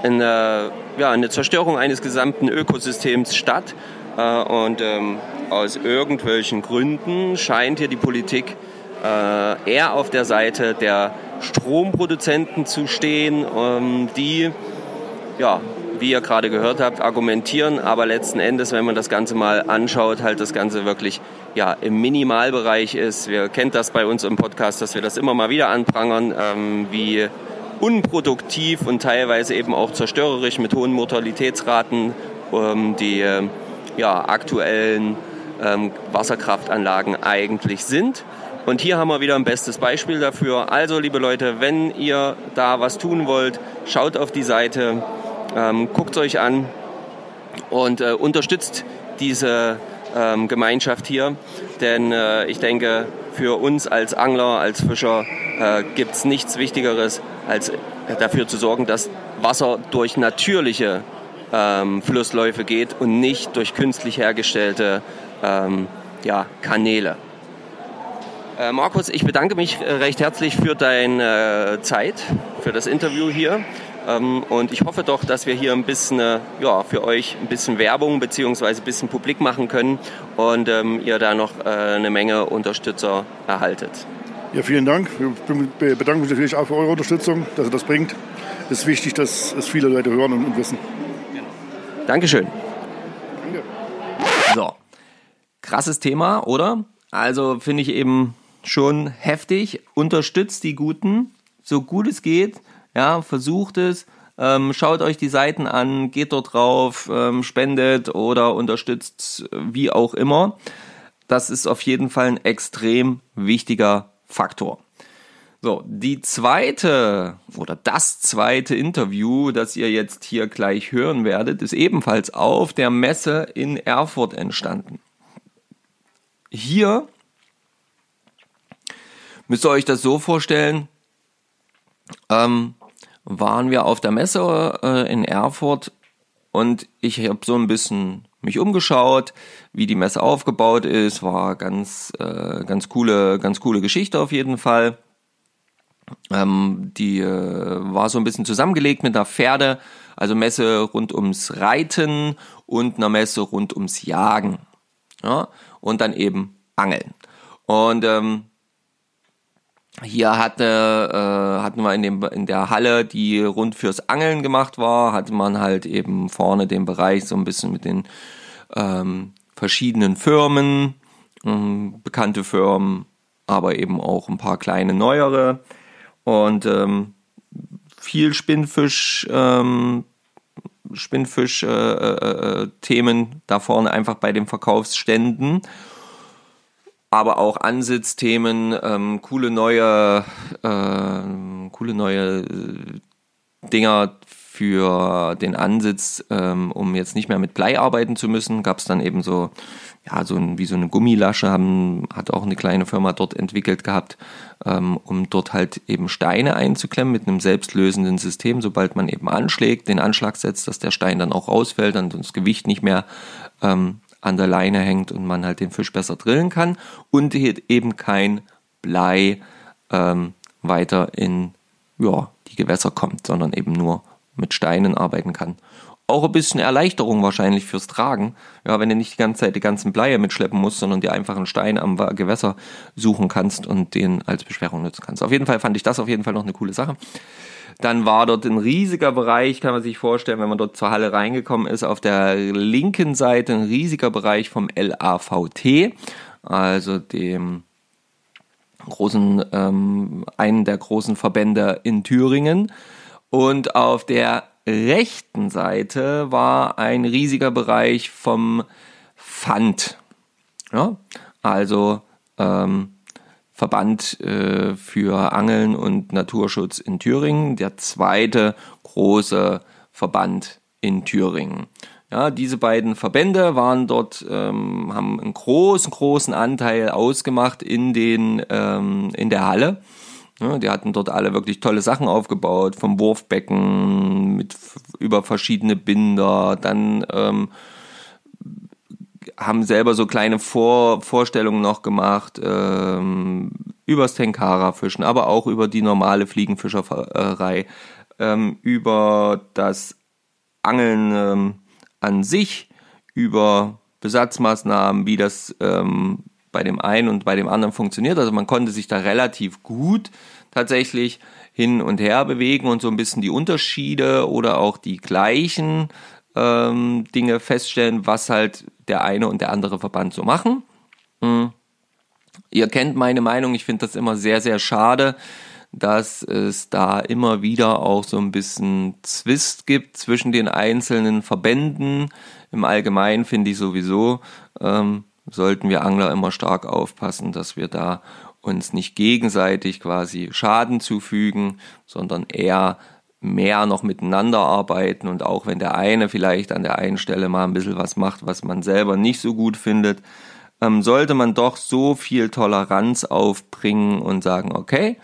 eine, ja, eine Zerstörung eines gesamten Ökosystems statt. Äh, und ähm, aus irgendwelchen Gründen scheint hier die Politik äh, eher auf der Seite der Stromproduzenten zu stehen, ähm, die, ja, wie ihr gerade gehört habt, argumentieren, aber letzten Endes, wenn man das Ganze mal anschaut, halt das Ganze wirklich ja, im Minimalbereich ist. Wir kennen das bei uns im Podcast, dass wir das immer mal wieder anprangern, ähm, wie unproduktiv und teilweise eben auch zerstörerisch mit hohen Mortalitätsraten ähm, die äh, ja, aktuellen ähm, Wasserkraftanlagen eigentlich sind. Und hier haben wir wieder ein bestes Beispiel dafür. Also, liebe Leute, wenn ihr da was tun wollt, schaut auf die Seite, ähm, guckt es euch an und äh, unterstützt diese ähm, Gemeinschaft hier. Denn äh, ich denke, für uns als Angler, als Fischer äh, gibt es nichts Wichtigeres, als dafür zu sorgen, dass Wasser durch natürliche ähm, Flussläufe geht und nicht durch künstlich hergestellte ähm, ja, Kanäle. Äh, Markus, ich bedanke mich äh, recht herzlich für deine äh, Zeit, für das Interview hier. Ähm, und ich hoffe doch, dass wir hier ein bisschen, äh, ja, für euch ein bisschen Werbung bzw. ein bisschen publik machen können und ähm, ihr da noch äh, eine Menge Unterstützer erhaltet. Ja, vielen Dank. Wir bedanken uns natürlich auch für eure Unterstützung, dass ihr das bringt. Es ist wichtig, dass es viele Leute hören und wissen. Dankeschön. Danke. So, krasses Thema, oder? Also finde ich eben schon heftig. Unterstützt die Guten, so gut es geht. Ja, versucht es. Ähm, schaut euch die Seiten an, geht dort drauf, ähm, spendet oder unterstützt, wie auch immer. Das ist auf jeden Fall ein extrem wichtiger Faktor. So, die zweite oder das zweite Interview, das ihr jetzt hier gleich hören werdet, ist ebenfalls auf der Messe in Erfurt entstanden. hier müsst ihr euch das so vorstellen, ähm, waren wir auf der Messe äh, in Erfurt und ich habe so ein bisschen mich umgeschaut, wie die Messe aufgebaut ist, war ganz äh, ganz coole ganz coole Geschichte auf jeden Fall. Ähm, die äh, war so ein bisschen zusammengelegt mit einer Pferde, also Messe rund ums Reiten und einer Messe rund ums Jagen. Ja? Und dann eben Angeln. Und ähm, hier hatte, äh, hatten wir in, dem, in der Halle, die rund fürs Angeln gemacht war, hatte man halt eben vorne den Bereich so ein bisschen mit den ähm, verschiedenen Firmen, ähm, bekannte Firmen, aber eben auch ein paar kleine neuere und ähm, viel Spinnfisch, ähm, Spinnfisch äh, äh, äh da vorne einfach bei den Verkaufsständen. Aber auch Ansitzthemen, ähm, coole neue, äh, coole neue äh, Dinger für den Ansitz, ähm, um jetzt nicht mehr mit Blei arbeiten zu müssen, gab es dann eben so, ja, so ein, wie so eine Gummilasche, haben, hat auch eine kleine Firma dort entwickelt gehabt, ähm, um dort halt eben Steine einzuklemmen mit einem selbstlösenden System, sobald man eben anschlägt, den Anschlag setzt, dass der Stein dann auch rausfällt und das Gewicht nicht mehr ähm, an der Leine hängt und man halt den Fisch besser drillen kann und eben kein Blei ähm, weiter in ja, die Gewässer kommt, sondern eben nur mit Steinen arbeiten kann. Auch ein bisschen Erleichterung wahrscheinlich fürs Tragen. Ja, wenn du nicht die ganze Zeit die ganzen Bleie mitschleppen musst, sondern dir einfach einen Stein am Gewässer suchen kannst und den als Beschwerung nutzen kannst. Auf jeden Fall fand ich das auf jeden Fall noch eine coole Sache. Dann war dort ein riesiger Bereich, kann man sich vorstellen, wenn man dort zur Halle reingekommen ist, auf der linken Seite ein riesiger Bereich vom LAVT, also dem großen, ähm, einen der großen Verbände in Thüringen. Und auf der rechten Seite war ein riesiger Bereich vom Fand. Ja, also ähm, Verband äh, für Angeln und Naturschutz in Thüringen, der zweite große Verband in Thüringen. Ja, diese beiden Verbände waren dort, ähm, haben einen großen, großen Anteil ausgemacht in den, ähm, in der Halle. Ja, die hatten dort alle wirklich tolle Sachen aufgebaut, vom Wurfbecken mit über verschiedene Binder, dann ähm, haben selber so kleine Vor Vorstellungen noch gemacht ähm, übers Tenkara-Fischen, aber auch über die normale Fliegenfischerei, ähm, über das Angeln ähm, an sich, über Besatzmaßnahmen, wie das ähm, bei dem einen und bei dem anderen funktioniert. Also man konnte sich da relativ gut tatsächlich hin und her bewegen und so ein bisschen die Unterschiede oder auch die gleichen ähm, Dinge feststellen, was halt der eine und der andere Verband so machen. Mhm. Ihr kennt meine Meinung, ich finde das immer sehr, sehr schade, dass es da immer wieder auch so ein bisschen Zwist gibt zwischen den einzelnen Verbänden. Im Allgemeinen finde ich sowieso, ähm, sollten wir Angler immer stark aufpassen, dass wir da uns nicht gegenseitig quasi Schaden zufügen, sondern eher mehr noch miteinander arbeiten. Und auch wenn der eine vielleicht an der einen Stelle mal ein bisschen was macht, was man selber nicht so gut findet, ähm, sollte man doch so viel Toleranz aufbringen und sagen, okay,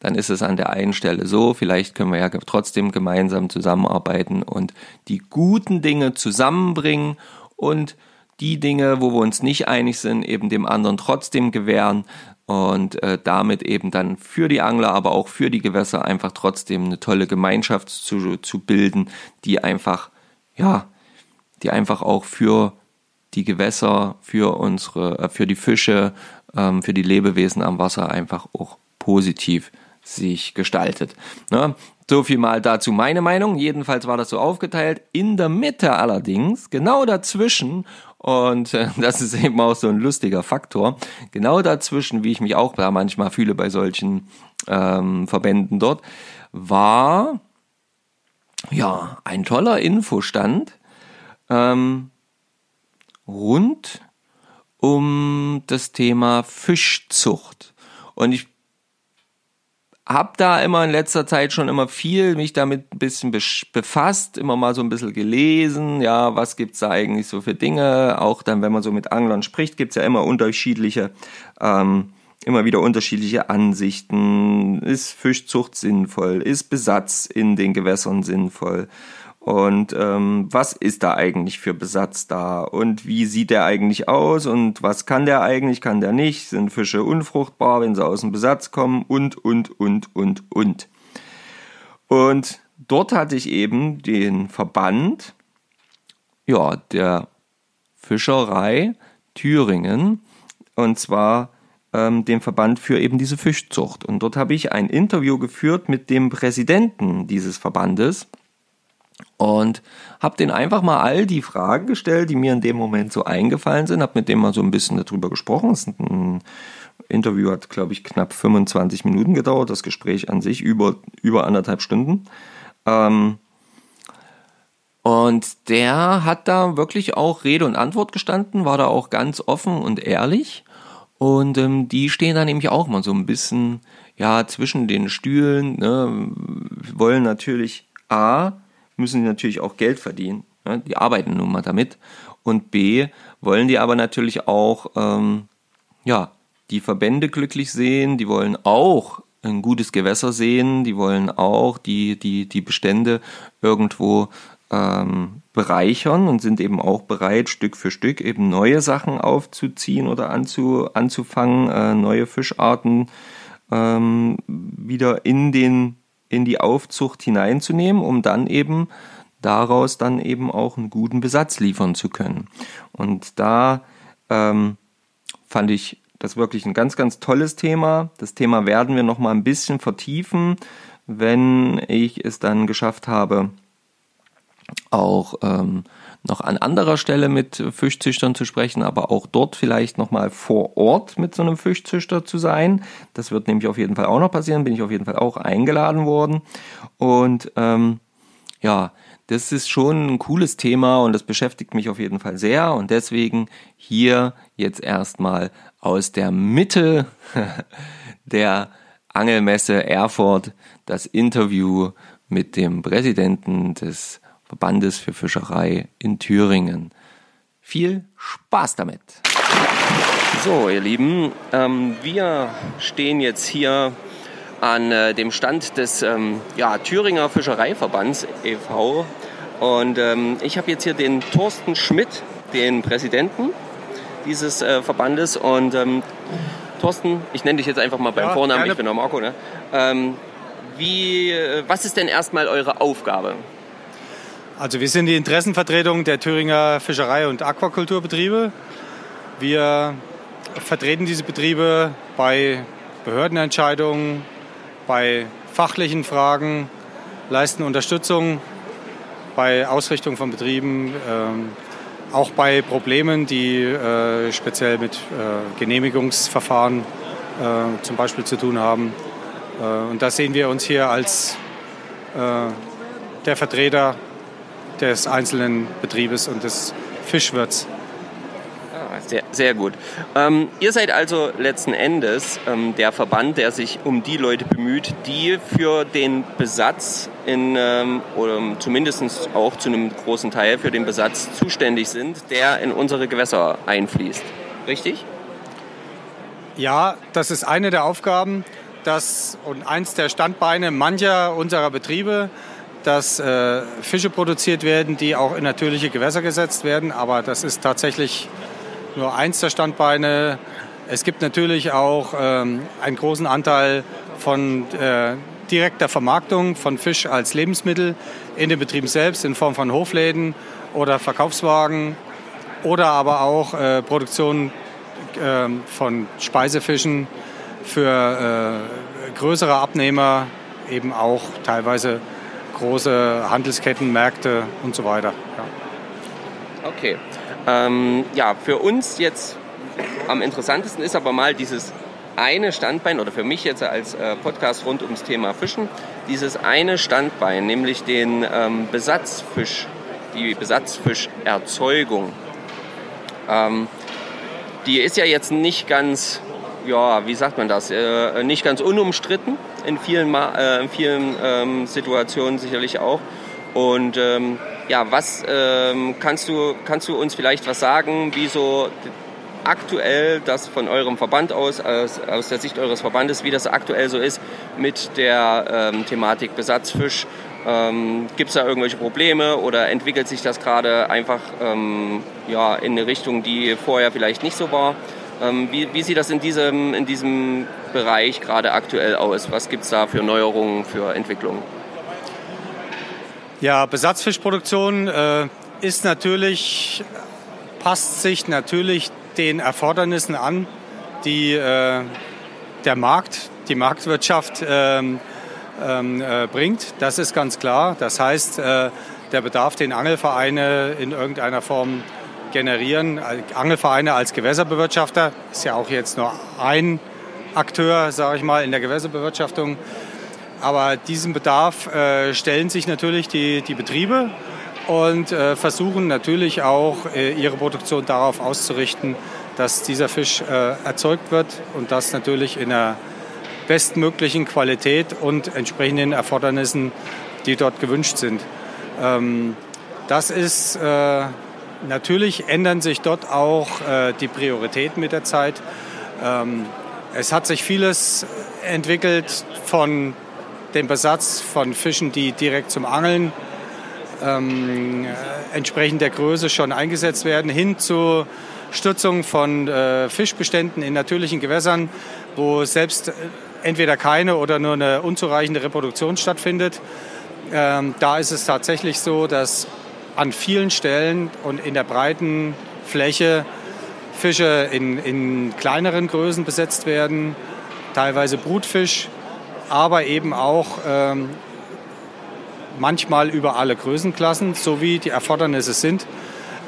dann ist es an der einen Stelle so, vielleicht können wir ja trotzdem gemeinsam zusammenarbeiten und die guten Dinge zusammenbringen und die Dinge, wo wir uns nicht einig sind, eben dem anderen trotzdem gewähren, und äh, damit eben dann für die Angler, aber auch für die Gewässer einfach trotzdem eine tolle Gemeinschaft zu, zu bilden, die einfach, ja, die einfach auch für die Gewässer, für unsere, äh, für die Fische, ähm, für die Lebewesen am Wasser einfach auch positiv sich gestaltet. Ne? So viel mal dazu meine Meinung. Jedenfalls war das so aufgeteilt. In der Mitte allerdings, genau dazwischen und äh, [LAUGHS] das ist eben auch so ein lustiger Faktor. Genau dazwischen, wie ich mich auch da manchmal fühle bei solchen ähm, Verbänden dort, war ja ein toller Infostand ähm, rund um das Thema Fischzucht. Und ich hab da immer in letzter Zeit schon immer viel mich damit ein bisschen befasst, immer mal so ein bisschen gelesen, ja, was gibt's da eigentlich so für Dinge, auch dann, wenn man so mit Anglern spricht, gibt's ja immer unterschiedliche, ähm, immer wieder unterschiedliche Ansichten, ist Fischzucht sinnvoll, ist Besatz in den Gewässern sinnvoll, und ähm, was ist da eigentlich für Besatz da? Und wie sieht der eigentlich aus? Und was kann der eigentlich? Kann der nicht? Sind Fische unfruchtbar, wenn sie aus dem Besatz kommen? Und, und, und, und, und. Und dort hatte ich eben den Verband, ja, der Fischerei Thüringen. Und zwar ähm, den Verband für eben diese Fischzucht. Und dort habe ich ein Interview geführt mit dem Präsidenten dieses Verbandes und habe den einfach mal all die Fragen gestellt, die mir in dem Moment so eingefallen sind, habe mit dem mal so ein bisschen darüber gesprochen. Das ein Interview hat, glaube ich, knapp 25 Minuten gedauert, das Gespräch an sich über, über anderthalb Stunden. Ähm, und der hat da wirklich auch Rede und Antwort gestanden, war da auch ganz offen und ehrlich. Und ähm, die stehen da nämlich auch mal so ein bisschen ja zwischen den Stühlen, ne, wollen natürlich A, müssen die natürlich auch Geld verdienen. Ne? Die arbeiten nun mal damit. Und B, wollen die aber natürlich auch, ähm, ja, die Verbände glücklich sehen, die wollen auch ein gutes Gewässer sehen, die wollen auch die, die, die Bestände irgendwo ähm, bereichern und sind eben auch bereit, Stück für Stück eben neue Sachen aufzuziehen oder anzu, anzufangen, äh, neue Fischarten ähm, wieder in den in die Aufzucht hineinzunehmen, um dann eben daraus dann eben auch einen guten Besatz liefern zu können. Und da ähm, fand ich das wirklich ein ganz, ganz tolles Thema. Das Thema werden wir noch mal ein bisschen vertiefen, wenn ich es dann geschafft habe, auch ähm, noch an anderer Stelle mit Fischzüchtern zu sprechen, aber auch dort vielleicht nochmal vor Ort mit so einem Fischzüchter zu sein. Das wird nämlich auf jeden Fall auch noch passieren, bin ich auf jeden Fall auch eingeladen worden. Und ähm, ja, das ist schon ein cooles Thema und das beschäftigt mich auf jeden Fall sehr. Und deswegen hier jetzt erstmal aus der Mitte [LAUGHS] der Angelmesse Erfurt das Interview mit dem Präsidenten des Verbandes für Fischerei in Thüringen. Viel Spaß damit! So, ihr Lieben, ähm, wir stehen jetzt hier an äh, dem Stand des ähm, ja, Thüringer Fischereiverbands e.V. Und ähm, ich habe jetzt hier den Thorsten Schmidt, den Präsidenten dieses äh, Verbandes. Und ähm, Thorsten, ich nenne dich jetzt einfach mal beim ja, Vornamen, gerne. ich bin der Marco. Ne? Ähm, wie, äh, was ist denn erstmal eure Aufgabe? Also wir sind die Interessenvertretung der Thüringer Fischerei- und Aquakulturbetriebe. Wir vertreten diese Betriebe bei Behördenentscheidungen, bei fachlichen Fragen, leisten Unterstützung bei Ausrichtung von Betrieben, äh, auch bei Problemen, die äh, speziell mit äh, Genehmigungsverfahren äh, zum Beispiel zu tun haben. Und da sehen wir uns hier als der Vertreter des einzelnen Betriebes und des Fischwirts. Ah, sehr, sehr gut. Ähm, ihr seid also letzten Endes ähm, der Verband, der sich um die Leute bemüht, die für den Besatz in, ähm, oder zumindest auch zu einem großen Teil für den Besatz zuständig sind, der in unsere Gewässer einfließt. Richtig? Ja, das ist eine der Aufgaben das, und eins der Standbeine mancher unserer Betriebe dass äh, Fische produziert werden, die auch in natürliche Gewässer gesetzt werden. Aber das ist tatsächlich nur eins der Standbeine. Es gibt natürlich auch ähm, einen großen Anteil von äh, direkter Vermarktung von Fisch als Lebensmittel in den Betrieben selbst in Form von Hofläden oder Verkaufswagen oder aber auch äh, Produktion äh, von Speisefischen für äh, größere Abnehmer, eben auch teilweise große Handelsketten, Märkte und so weiter. Ja. Okay. Ähm, ja, für uns jetzt am interessantesten ist aber mal dieses eine Standbein, oder für mich jetzt als äh, Podcast rund ums Thema Fischen, dieses eine Standbein, nämlich den ähm, Besatzfisch, die Besatzfischerzeugung. Ähm, die ist ja jetzt nicht ganz, ja, wie sagt man das, äh, nicht ganz unumstritten in vielen, äh, in vielen ähm, Situationen sicherlich auch. Und ähm, ja, was ähm, kannst, du, kannst du uns vielleicht was sagen, wie so aktuell das von eurem Verband aus, aus, aus der Sicht eures Verbandes, wie das aktuell so ist mit der ähm, Thematik Besatzfisch? Ähm, Gibt es da irgendwelche Probleme oder entwickelt sich das gerade einfach ähm, ja, in eine Richtung, die vorher vielleicht nicht so war? Ähm, wie, wie, sieht das in diesem, in diesem Bereich gerade aktuell aus? Was gibt es da für Neuerungen, für Entwicklungen? Ja, Besatzfischproduktion äh, ist natürlich, passt sich natürlich den Erfordernissen an, die äh, der Markt, die Marktwirtschaft ähm, ähm, äh, bringt. Das ist ganz klar. Das heißt, äh, der Bedarf, den Angelvereine in irgendeiner Form generieren. Angelvereine als Gewässerbewirtschafter ist ja auch jetzt nur ein Akteur, sage ich mal, in der Gewässerbewirtschaftung. Aber diesen Bedarf äh, stellen sich natürlich die, die Betriebe und äh, versuchen natürlich auch äh, ihre Produktion darauf auszurichten, dass dieser Fisch äh, erzeugt wird und das natürlich in der bestmöglichen Qualität und entsprechenden Erfordernissen, die dort gewünscht sind. Ähm, das ist äh, natürlich ändern sich dort auch äh, die Prioritäten mit der Zeit. Ähm, es hat sich vieles entwickelt von dem Besatz von Fischen, die direkt zum Angeln ähm, entsprechend der Größe schon eingesetzt werden, hin zu Stützung von äh, Fischbeständen in natürlichen Gewässern, wo selbst äh, entweder keine oder nur eine unzureichende Reproduktion stattfindet. Ähm, da ist es tatsächlich so, dass an vielen Stellen und in der breiten Fläche Fische in, in kleineren Größen besetzt werden, teilweise Brutfisch, aber eben auch ähm, manchmal über alle Größenklassen, so wie die Erfordernisse sind.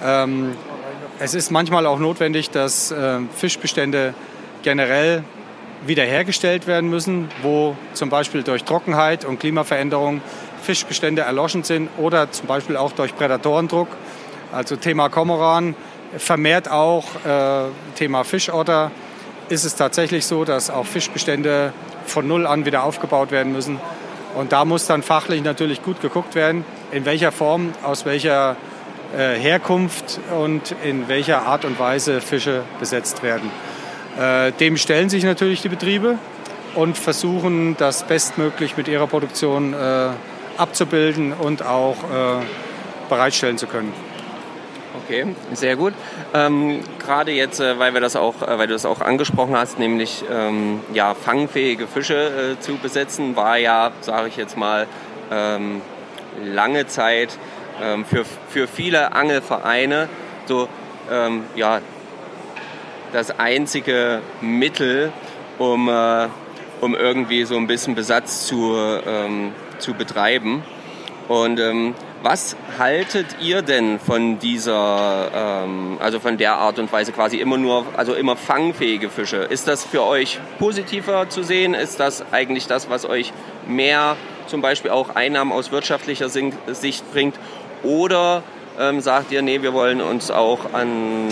Ähm, es ist manchmal auch notwendig, dass äh, Fischbestände generell wiederhergestellt werden müssen, wo zum Beispiel durch Trockenheit und Klimaveränderung Fischbestände erloschen sind oder zum Beispiel auch durch Prädatorendruck. Also Thema Komoran, vermehrt auch äh, Thema Fischotter ist es tatsächlich so, dass auch Fischbestände von Null an wieder aufgebaut werden müssen. Und da muss dann fachlich natürlich gut geguckt werden, in welcher Form, aus welcher äh, Herkunft und in welcher Art und Weise Fische besetzt werden. Äh, dem stellen sich natürlich die Betriebe und versuchen, das bestmöglich mit ihrer Produktion äh, abzubilden und auch äh, bereitstellen zu können. Okay, sehr gut. Ähm, Gerade jetzt, äh, weil wir das auch, äh, weil du das auch angesprochen hast, nämlich ähm, ja fangfähige Fische äh, zu besetzen, war ja, sage ich jetzt mal, ähm, lange Zeit ähm, für, für viele Angelvereine so ähm, ja das einzige Mittel, um, äh, um irgendwie so ein bisschen Besatz zu, ähm, zu betreiben. Und was haltet ihr denn von dieser, ähm, also von der Art und Weise quasi immer nur, also immer fangfähige Fische? Ist das für euch positiver zu sehen? Ist das eigentlich das, was euch mehr zum Beispiel auch Einnahmen aus wirtschaftlicher Sicht bringt? Oder ähm, sagt ihr, nee, wir wollen uns auch an,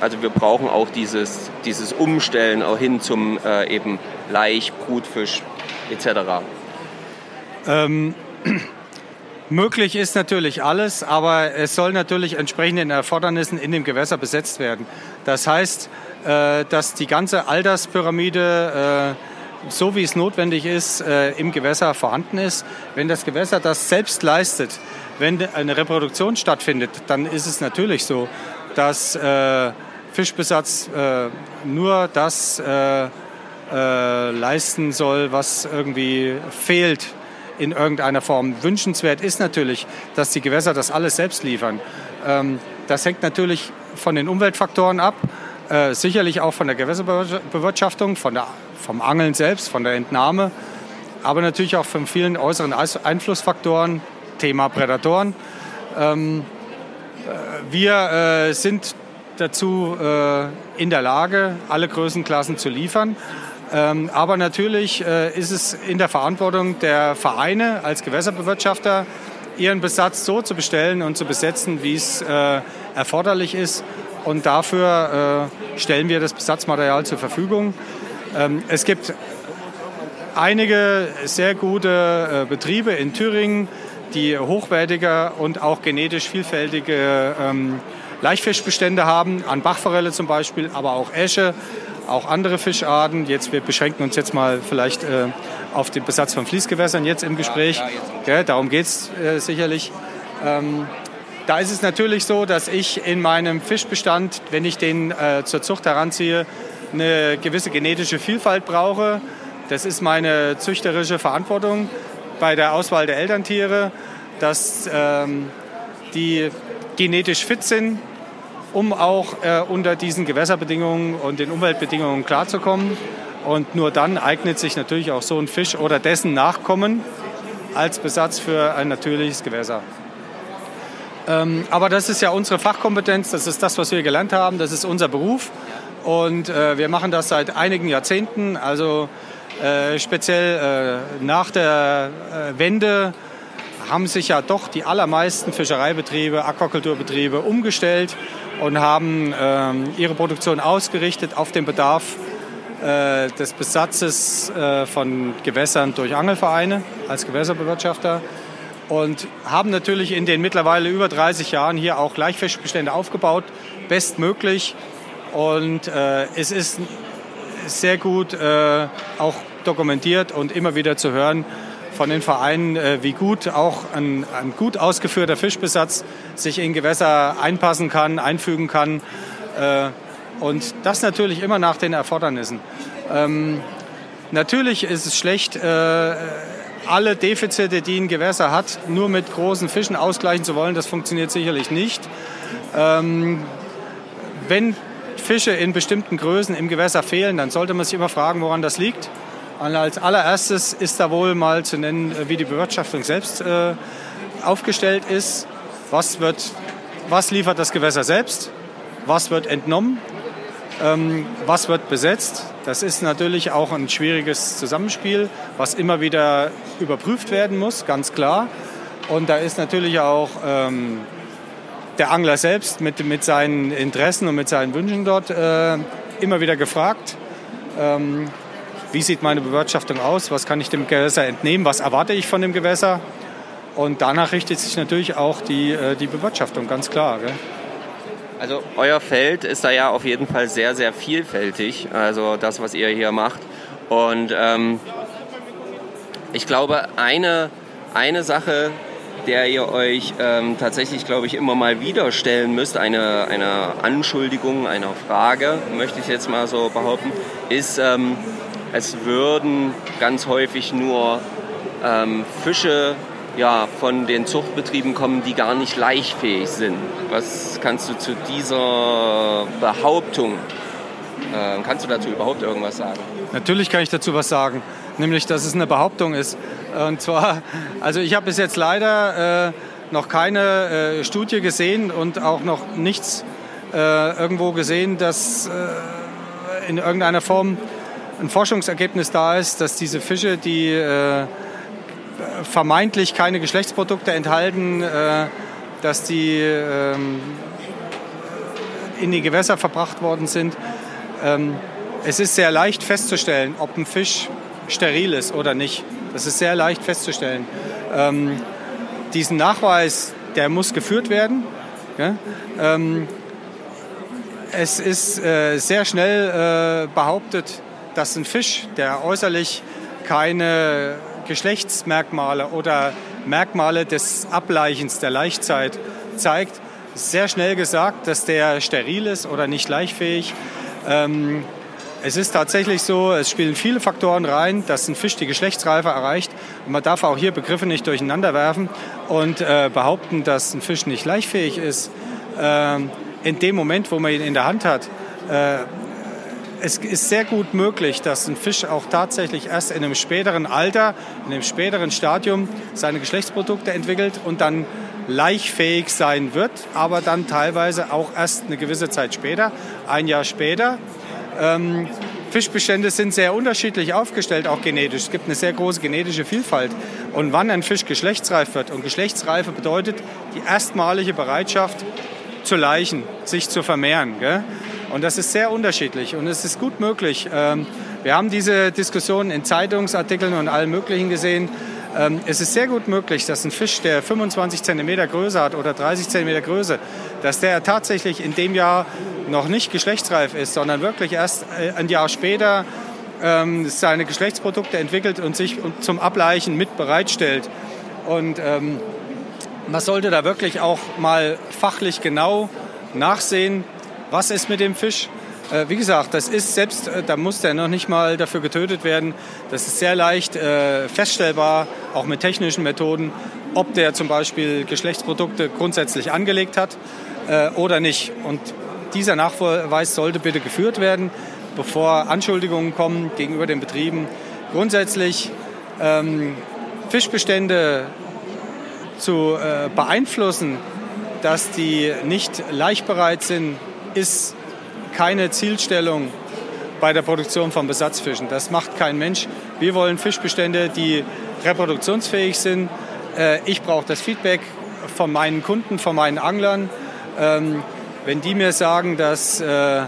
also wir brauchen auch dieses, dieses Umstellen auch hin zum äh, eben Laich, Brutfisch etc. Ähm, möglich ist natürlich alles, aber es soll natürlich entsprechend den Erfordernissen in dem Gewässer besetzt werden. Das heißt, äh, dass die ganze Alterspyramide äh, so wie es notwendig ist, äh, im Gewässer vorhanden ist. Wenn das Gewässer das selbst leistet, wenn eine Reproduktion stattfindet, dann ist es natürlich so, dass Fischbesatz nur das leisten soll, was irgendwie fehlt in irgendeiner Form. Wünschenswert ist natürlich, dass die Gewässer das alles selbst liefern. Ähm, das hängt natürlich von den Umweltfaktoren ab, äh, sicherlich auch von der Gewässerbewirtschaftung, von der, vom Angeln selbst, von der Entnahme, aber natürlich auch von vielen äußeren Einflussfaktoren, Thema Prädatoren. Ähm, äh, wir äh, sind dazu in der Lage, alle Größenklassen zu liefern. Ähm, aber natürlich äh, ist es in der Verantwortung der Vereine als Gewässerbewirtschafter, ihren Besatz so zu bestellen und zu besetzen, wie es äh, erforderlich ist. Und dafür äh, stellen wir das Besatzmaterial zur Verfügung. Ähm, es gibt einige sehr gute Betriebe in Thüringen, die hochwertige und auch genetisch vielfältige ähm, Laichfischbestände haben, an Bachforelle zum Beispiel, aber auch Esche, auch andere Fischarten. Jetzt, wir beschränken uns jetzt mal vielleicht äh, auf den Besatz von Fließgewässern jetzt im Gespräch. Ja, ja, ja, darum geht es äh, sicherlich. Ähm, da ist es natürlich so, dass ich in meinem Fischbestand, wenn ich den äh, zur Zucht heranziehe, eine gewisse genetische Vielfalt brauche. Das ist meine züchterische Verantwortung bei der Auswahl der Elterntiere, dass ähm, die genetisch fit sind, um auch äh, unter diesen Gewässerbedingungen und den Umweltbedingungen klarzukommen. Und nur dann eignet sich natürlich auch so ein Fisch oder dessen Nachkommen als Besatz für ein natürliches Gewässer. Ähm, aber das ist ja unsere Fachkompetenz, das ist das, was wir gelernt haben, das ist unser Beruf. Und äh, wir machen das seit einigen Jahrzehnten, also äh, speziell äh, nach der äh, Wende haben sich ja doch die allermeisten Fischereibetriebe, Aquakulturbetriebe umgestellt und haben ähm, ihre Produktion ausgerichtet auf den Bedarf äh, des Besatzes äh, von Gewässern durch Angelvereine als Gewässerbewirtschafter und haben natürlich in den mittlerweile über 30 Jahren hier auch Gleichfischbestände aufgebaut, bestmöglich. Und äh, es ist sehr gut äh, auch dokumentiert und immer wieder zu hören von den Vereinen, äh, wie gut auch ein, ein, gut ausgeführter Fischbesatz sich in Gewässer einpassen kann, einfügen kann. Äh, und das natürlich immer nach den Erfordernissen. Ähm, natürlich ist es schlecht, äh, alle Defizite, die ein Gewässer hat, nur mit großen Fischen ausgleichen zu wollen. Das funktioniert sicherlich nicht. Ähm, wenn Fische in bestimmten Größen im Gewässer fehlen, dann sollte man sich immer fragen, woran das liegt. Als allererstes ist da wohl mal zu nennen, wie die Bewirtschaftung selbst äh, aufgestellt ist. Was, wird, was liefert das Gewässer selbst? Was wird entnommen? Ähm, was wird besetzt? Das ist natürlich auch ein schwieriges Zusammenspiel, was immer wieder überprüft werden muss, ganz klar. Und da ist natürlich auch ähm, der Angler selbst mit, mit seinen Interessen und mit seinen Wünschen dort äh, immer wieder gefragt. Ähm, wie sieht meine Bewirtschaftung aus? Was kann ich dem Gewässer entnehmen? Was erwarte ich von dem Gewässer? Und danach richtet sich natürlich auch die, äh, die Bewirtschaftung, ganz klar. Gell? Also euer Feld ist da ja auf jeden Fall sehr, sehr vielfältig, also das, was ihr hier macht. Und ähm, ich glaube, eine, eine Sache, der ihr euch ähm, tatsächlich, glaube ich, immer mal wieder stellen müsst, eine, eine Anschuldigung, eine Frage, möchte ich jetzt mal so behaupten, ist, ähm, es würden ganz häufig nur ähm, Fische ja, von den Zuchtbetrieben kommen, die gar nicht laichfähig sind. Was kannst du zu dieser Behauptung, äh, kannst du dazu überhaupt irgendwas sagen? Natürlich kann ich dazu was sagen, nämlich dass es eine Behauptung ist. Und zwar, also ich habe bis jetzt leider äh, noch keine äh, Studie gesehen und auch noch nichts äh, irgendwo gesehen, dass äh, in irgendeiner Form ein Forschungsergebnis da ist, dass diese Fische, die äh, vermeintlich keine Geschlechtsprodukte enthalten, äh, dass die ähm, in die Gewässer verbracht worden sind. Ähm, es ist sehr leicht festzustellen, ob ein Fisch steril ist oder nicht. Das ist sehr leicht festzustellen. Ähm, diesen Nachweis, der muss geführt werden. es ist äh, sehr schnell äh, behauptet, dass ein Fisch, der äußerlich keine Geschlechtsmerkmale oder Merkmale des Ableichens der Laichzeit zeigt, sehr schnell gesagt, dass der steril ist oder nicht laichfähig. Ähm, es ist tatsächlich so, es spielen viele Faktoren rein, dass ein Fisch die Geschlechtsreife erreicht. Man darf auch hier Begriffe nicht durcheinander werfen und äh, behaupten, dass ein Fisch nicht laichfähig ist. Äh, in dem Moment, wo man ihn in der Hand hat, äh, es ist sehr gut möglich, dass ein Fisch auch tatsächlich erst in einem späteren Alter, in einem späteren Stadium seine Geschlechtsprodukte entwickelt und dann laichfähig sein wird, aber dann teilweise auch erst eine gewisse Zeit später, ein Jahr später. Ähm, Fischbestände sind sehr unterschiedlich aufgestellt, auch genetisch. Es gibt eine sehr große genetische Vielfalt. Und wann ein Fisch geschlechtsreif wird, und Geschlechtsreife bedeutet die erstmalige Bereitschaft zu leichen, sich zu vermehren. Gell? Und das ist sehr unterschiedlich. Und es ist gut möglich, ähm, Wir haben diese Diskussion in Zeitungsartikeln und allen möglichen gesehen. Ähm, es ist sehr gut möglich, dass ein Fisch, der 25 cm Größe hat oder 30 cm Größe, dass der tatsächlich in dem Jahr noch nicht geschlechtsreif ist, sondern wirklich erst äh, ein Jahr später ähm, seine Geschlechtsprodukte entwickelt und sich zum Ableichen mit bereitstellt. Und man sollte da wirklich auch mal fachlich genau nachsehen, was ist mit dem Fisch. Äh, wie gesagt, das ist selbst, äh, da muss der noch nicht mal dafür getötet werden. Das ist sehr leicht äh, feststellbar, auch mit technischen Methoden, ob der zum Beispiel Geschlechtsprodukte grundsätzlich angelegt hat äh, oder nicht. Und dieser Nachweis sollte bitte geführt werden, bevor Anschuldigungen kommen gegenüber den Betrieben. Grundsätzlich ähm, Fischbestände zu äh, beeinflussen, dass die nicht laichbereit sind, ist keine Zielstellung bei der Produktion von Besatzfischen. Das macht kein Mensch. Wir wollen Fischbestände, die reproduktionsfähig sind. Äh, ich brauche das Feedback von meinen Kunden, von meinen Anglern. Ähm, wenn die mir sagen, dass, äh,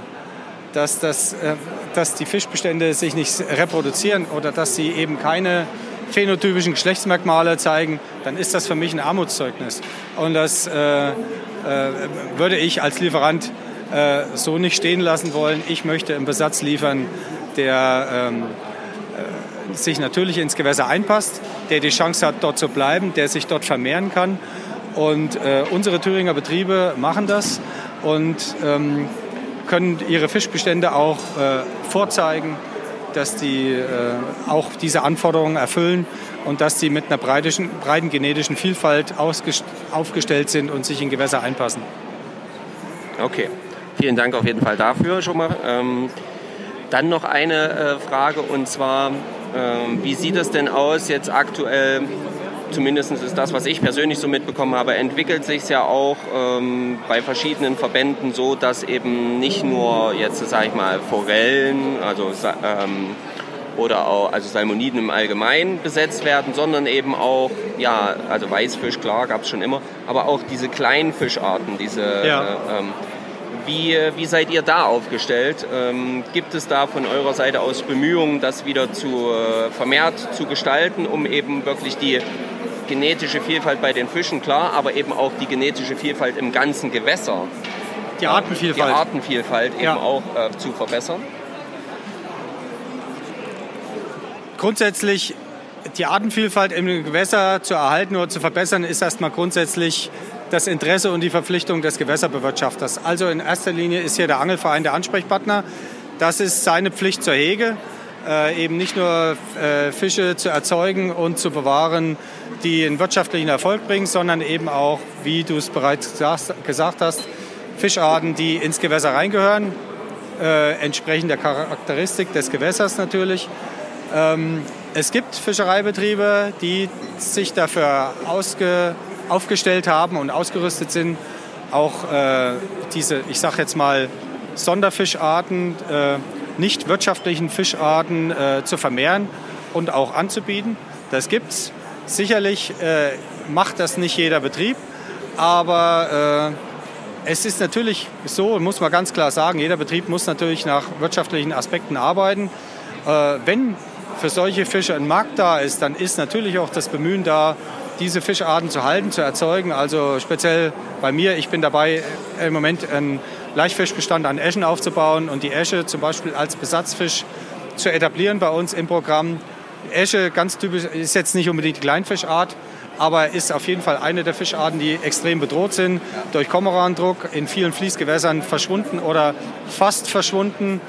dass, dass, äh, dass die Fischbestände sich nicht reproduzieren oder dass sie eben keine phänotypischen Geschlechtsmerkmale zeigen, dann ist das für mich ein Armutszeugnis. Und das würde ich als Lieferant äh, so nicht stehen lassen wollen. Ich möchte einen Besatz liefern, der ähm, äh, sich natürlich ins Gewässer einpasst, der die Chance hat, dort zu bleiben, der sich dort vermehren kann. Und äh, unsere Thüringer Betriebe machen das und ähm, können ihre Fischbestände auch äh, vorzeigen dass die äh, auch diese Anforderungen erfüllen und dass sie mit einer breitischen, breiten genetischen Vielfalt aufgestellt sind und sich in Gewässer einpassen. Okay, vielen Dank auf jeden Fall dafür schon mal. Ähm, dann noch eine äh, Frage und zwar, ähm, wie sieht es denn aus jetzt aktuell zumindest ist das, was ich persönlich so mitbekommen habe, entwickelt sich ja auch ähm, bei verschiedenen Verbänden so, dass eben nicht nur jetzt, sage ich mal, Forellen, also ähm, oder auch also Salmoniden im Allgemeinen besetzt werden, sondern eben auch, ja, also Weißfisch, klar, gab es schon immer, aber auch diese kleinen Fischarten, diese ja. äh, ähm, wie, wie seid ihr da aufgestellt? Ähm, gibt es da von eurer Seite aus Bemühungen, das wieder zu äh, vermehrt zu gestalten, um eben wirklich die genetische Vielfalt bei den Fischen, klar, aber eben auch die genetische Vielfalt im ganzen Gewässer. Die Artenvielfalt. Die Artenvielfalt eben ja. auch äh, zu verbessern. Grundsätzlich die Artenvielfalt im Gewässer zu erhalten oder zu verbessern, ist erstmal grundsätzlich das Interesse und die Verpflichtung des Gewässerbewirtschafters. Also in erster Linie ist hier der Angelverein der Ansprechpartner. Das ist seine Pflicht zur Hege, äh, eben nicht nur äh, Fische zu erzeugen und zu bewahren, die einen wirtschaftlichen Erfolg bringen, sondern eben auch, wie du es bereits gesagt hast, Fischarten, die ins Gewässer reingehören, äh, entsprechend der Charakteristik des Gewässers natürlich. Ähm, es gibt Fischereibetriebe, die sich dafür ausge, aufgestellt haben und ausgerüstet sind, auch äh, diese, ich sage jetzt mal, Sonderfischarten, äh, nicht wirtschaftlichen Fischarten äh, zu vermehren und auch anzubieten. Das gibt es. Sicherlich äh, macht das nicht jeder Betrieb, aber äh, es ist natürlich so, muss man ganz klar sagen, jeder Betrieb muss natürlich nach wirtschaftlichen Aspekten arbeiten. Äh, wenn für solche Fische ein Markt da ist, dann ist natürlich auch das Bemühen da, diese Fischarten zu halten, zu erzeugen. Also speziell bei mir, ich bin dabei, im Moment einen Laichfischbestand an Eschen aufzubauen und die Esche zum Beispiel als Besatzfisch zu etablieren bei uns im Programm. Esche, ganz typisch, ist jetzt nicht unbedingt die Kleinfischart, aber ist auf jeden Fall eine der Fischarten, die extrem bedroht sind, durch Kormorandruck in vielen Fließgewässern verschwunden oder fast verschwunden.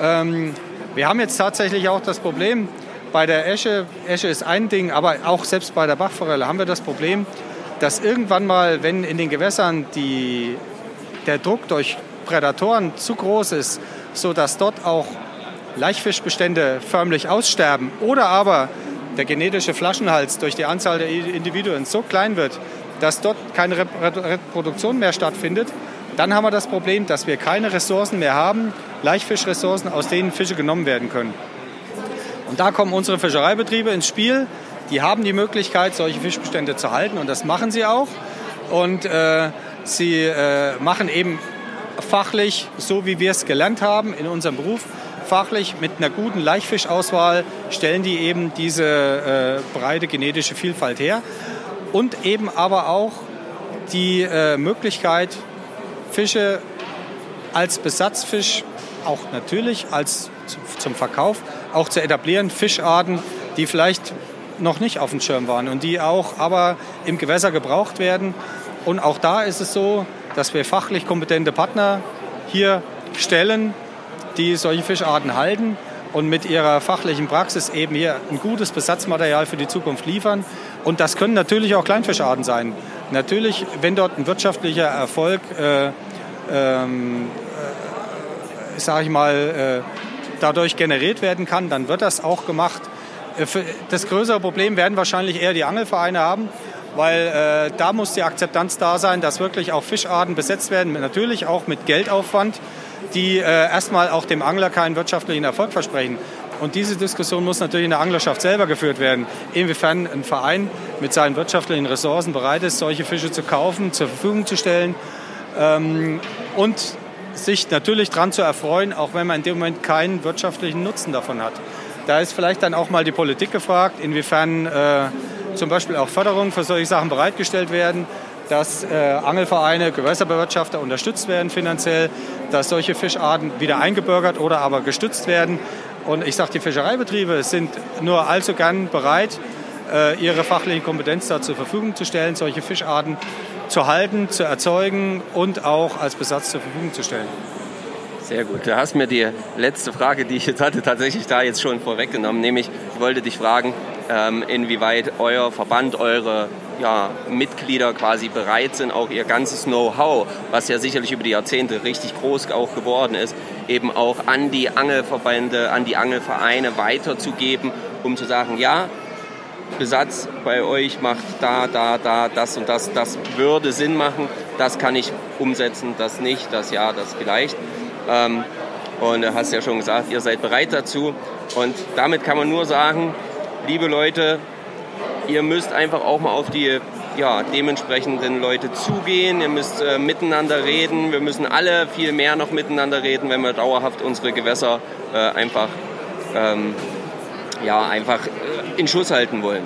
Ähm, wir haben jetzt tatsächlich auch das Problem, bei der Esche, Esche ist ein Ding, aber auch selbst bei der Bachforelle haben wir das Problem, dass irgendwann mal, wenn in den Gewässern die, der Druck durch Prädatoren zu groß ist, sodass dort auch Laichfischbestände förmlich aussterben oder aber der genetische Flaschenhals durch die Anzahl der Individuen so klein wird, dass dort keine Reproduktion mehr stattfindet, dann haben wir das Problem, dass wir keine Ressourcen mehr haben, Laichfischressourcen, aus denen Fische genommen werden können. Und da kommen unsere Fischereibetriebe ins Spiel. Die haben die Möglichkeit, solche Fischbestände zu halten und das machen sie auch. Und äh, sie äh, machen eben fachlich, so wie wir es gelernt haben in unserem Beruf, hochfachlich mit einer guten Laichfischauswahl stellen die eben diese äh, breite genetische Vielfalt her und eben aber auch die äh, Möglichkeit, Fische als Besatzfisch, auch natürlich als zum Verkauf, auch zu etablieren, Fischarten, die vielleicht noch nicht auf dem Schirm waren und die auch aber im Gewässer gebraucht werden. Und auch da ist es so, dass wir fachlich kompetente Partner hier stellen, die solche Fischarten halten und mit ihrer fachlichen Praxis eben hier ein gutes Besatzmaterial für die Zukunft liefern. Und das können natürlich auch Kleinfischarten sein. Natürlich, wenn dort ein wirtschaftlicher Erfolg, äh, ähm, äh, sage ich mal, äh, dadurch generiert werden kann, dann wird das auch gemacht. Äh, das größere Problem werden wahrscheinlich eher die Angelvereine haben, weil äh, da muss die Akzeptanz da sein, dass wirklich auch Fischarten besetzt werden, natürlich auch mit Geldaufwand, die äh, erstmal auch dem Angler keinen wirtschaftlichen Erfolg versprechen. Und diese Diskussion muss natürlich in der Anglerschaft selber geführt werden, inwiefern ein Verein mit seinen wirtschaftlichen Ressourcen bereit ist, solche Fische zu kaufen, zur Verfügung zu stellen ähm, und sich natürlich daran zu erfreuen, auch wenn man in dem Moment keinen wirtschaftlichen Nutzen davon hat. Da ist vielleicht dann auch mal die Politik gefragt, inwiefern äh, zum Beispiel auch Förderungen für solche Sachen bereitgestellt werden, dass äh, Angelvereine, Gewässerbewirtschafter unterstützt werden finanziell, dass solche Fischarten wieder eingebürgert oder aber gestützt werden. Und ich sage, die Fischereibetriebe sind nur allzu gern bereit, äh, ihre fachliche Kompetenz da zur Verfügung zu stellen, solche Fischarten zu halten, zu erzeugen und auch als Besatz zur Verfügung zu stellen. Sehr gut. Du hast mir die letzte Frage, die ich jetzt hatte, tatsächlich da jetzt schon vorweggenommen. Nämlich, ich wollte dich fragen, ähm, inwieweit euer Verband, eure ja, Mitglieder quasi bereit sind, auch ihr ganzes Know-how, was ja sicherlich über die Jahrzehnte richtig groß auch geworden ist, eben auch an die Angelverbände, an die Angelvereine weiterzugeben, um zu sagen, ja, Besatz bei euch macht da, da, da, das und das, das würde Sinn machen, das kann ich umsetzen, das nicht, das ja, das vielleicht. Ähm, und du hast ja schon gesagt, ihr seid bereit dazu. Und damit kann man nur sagen, liebe Leute, ihr müsst einfach auch mal auf die ja, dementsprechenden Leute zugehen. Ihr müsst äh, miteinander reden. Wir müssen alle viel mehr noch miteinander reden, wenn wir dauerhaft unsere Gewässer äh, einfach, ähm, ja, einfach äh, in Schuss halten wollen.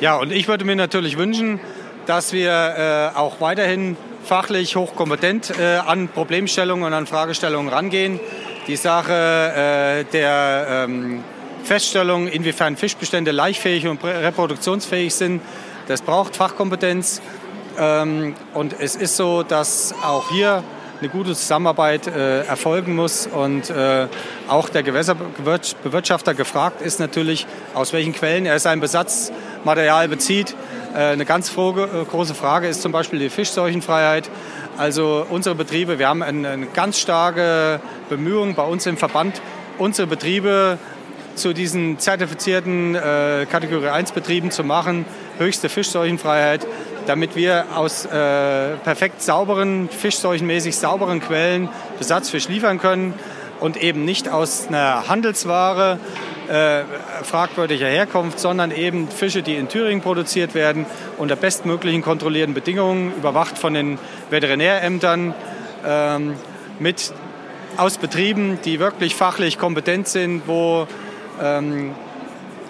Ja, und ich würde mir natürlich wünschen, dass wir äh, auch weiterhin fachlich hochkompetent äh, an Problemstellungen und an Fragestellungen rangehen. Die Sache äh, der ähm, Feststellung, inwiefern Fischbestände leichtfähig und reproduktionsfähig sind, das braucht Fachkompetenz. Ähm, und es ist so, dass auch hier eine gute Zusammenarbeit äh, erfolgen muss und äh, auch der Gewässerbewirtschafter gefragt ist natürlich, aus welchen Quellen er sein Besatzmaterial bezieht. Äh, eine ganz äh, große Frage ist zum Beispiel die Fischseuchenfreiheit. Also unsere Betriebe, wir haben eine, eine ganz starke Bemühung bei uns im Verband, unsere Betriebe zu diesen zertifizierten äh, Kategorie 1 Betrieben zu machen, höchste Fischseuchenfreiheit, damit wir aus äh, perfekt sauberen, fischseuchenmäßig sauberen Quellen Besatzfisch liefern können und eben nicht aus einer Handelsware äh, fragwürdiger Herkunft, sondern eben Fische, die in Thüringen produziert werden, unter bestmöglichen kontrollierten Bedingungen, überwacht von den Veterinärämtern, ähm, mit aus Betrieben, die wirklich fachlich kompetent sind, wo ähm,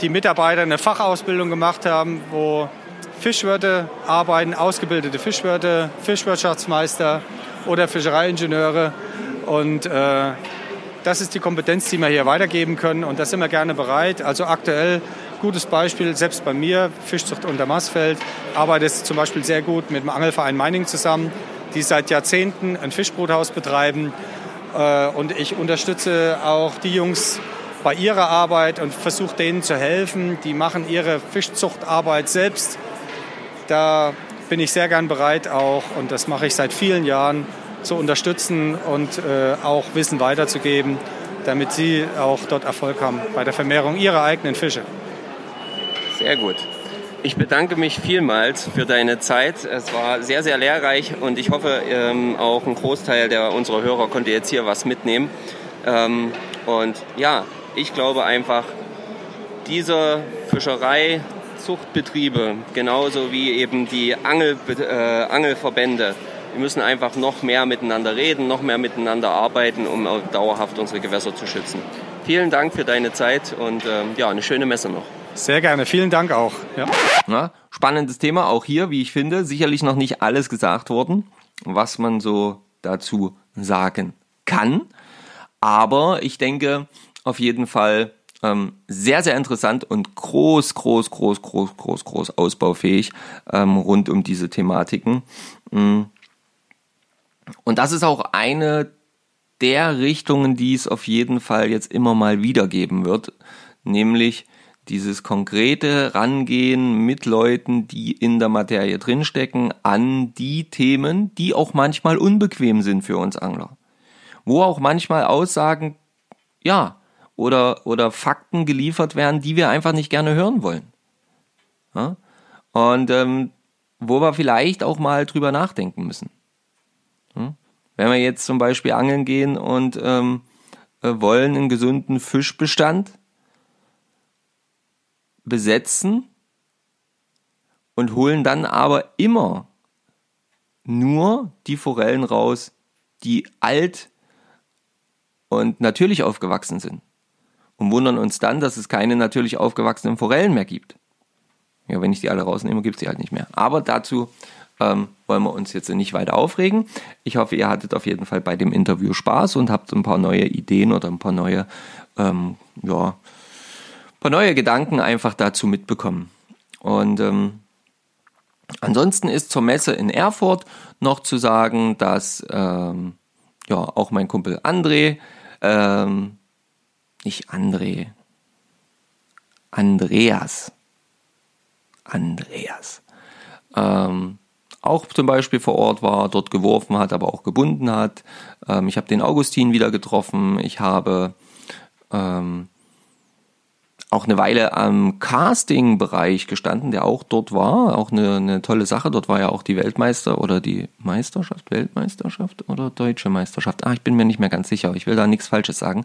die Mitarbeiter eine Fachausbildung gemacht haben, wo Fischwirte arbeiten, ausgebildete Fischwirte, Fischwirtschaftsmeister oder Fischereiingenieure. Und äh, das ist die Kompetenz, die wir hier weitergeben können und da sind wir gerne bereit. Also aktuell gutes Beispiel, selbst bei mir, Fischzucht unter Maßfeld, arbeitet zum Beispiel sehr gut mit dem Angelverein Meining zusammen, die seit Jahrzehnten ein Fischbruthaus betreiben. Äh, und ich unterstütze auch die Jungs bei ihrer Arbeit und versuche denen zu helfen. Die machen ihre Fischzuchtarbeit selbst. Da bin ich sehr gern bereit auch und das mache ich seit vielen Jahren zu unterstützen und äh, auch Wissen weiterzugeben, damit sie auch dort Erfolg haben bei der Vermehrung ihrer eigenen Fische. Sehr gut. Ich bedanke mich vielmals für deine Zeit. Es war sehr, sehr lehrreich und ich hoffe, ähm, auch ein Großteil der unserer Hörer konnte jetzt hier was mitnehmen. Ähm, und ja, ich glaube einfach, diese Fischereizuchtbetriebe, genauso wie eben die Angel, äh, Angelverbände, wir müssen einfach noch mehr miteinander reden, noch mehr miteinander arbeiten, um dauerhaft unsere Gewässer zu schützen. vielen Dank für deine Zeit und ähm, ja, eine schöne Messe noch. Sehr gerne, vielen Dank auch. Ja. Ja, spannendes Thema, auch hier, wie ich finde, sicherlich noch nicht alles gesagt worden, was man so dazu sagen kann. Aber ich denke auf jeden Fall sehr, sehr interessant und groß, groß, groß, groß, groß, groß ausbaufähig ähm, rund um diese Thematiken. Mm. Und das ist auch eine der Richtungen, die es auf jeden Fall jetzt immer mal wieder geben wird, nämlich dieses konkrete Rangehen mit Leuten, die in der Materie drinstecken, an die Themen, die auch manchmal unbequem sind für uns Angler. Wo auch manchmal Aussagen, ja, oder, oder Fakten geliefert werden, die wir einfach nicht gerne hören wollen. Ja? Und ähm, wo wir vielleicht auch mal drüber nachdenken müssen. Hm? Wenn wir jetzt zum Beispiel angeln gehen und ähm, äh, wollen einen gesunden Fischbestand besetzen und holen dann aber immer nur die Forellen raus, die alt und natürlich aufgewachsen sind. Und wundern uns dann, dass es keine natürlich aufgewachsenen Forellen mehr gibt. Ja, wenn ich die alle rausnehme, gibt es die halt nicht mehr. Aber dazu ähm, wollen wir uns jetzt nicht weiter aufregen. Ich hoffe, ihr hattet auf jeden Fall bei dem Interview Spaß und habt ein paar neue Ideen oder ein paar neue, ähm, ja, paar neue Gedanken einfach dazu mitbekommen. Und ähm, ansonsten ist zur Messe in Erfurt noch zu sagen, dass ähm, ja auch mein Kumpel André, ähm, nicht André, Andreas, Andreas, ähm, auch zum Beispiel vor Ort war, dort geworfen hat, aber auch gebunden hat. Ähm, ich habe den Augustin wieder getroffen. Ich habe ähm, auch eine Weile am Casting-Bereich gestanden, der auch dort war. Auch eine, eine tolle Sache. Dort war ja auch die Weltmeister oder die Meisterschaft, Weltmeisterschaft oder Deutsche Meisterschaft. Ah, ich bin mir nicht mehr ganz sicher. Ich will da nichts Falsches sagen.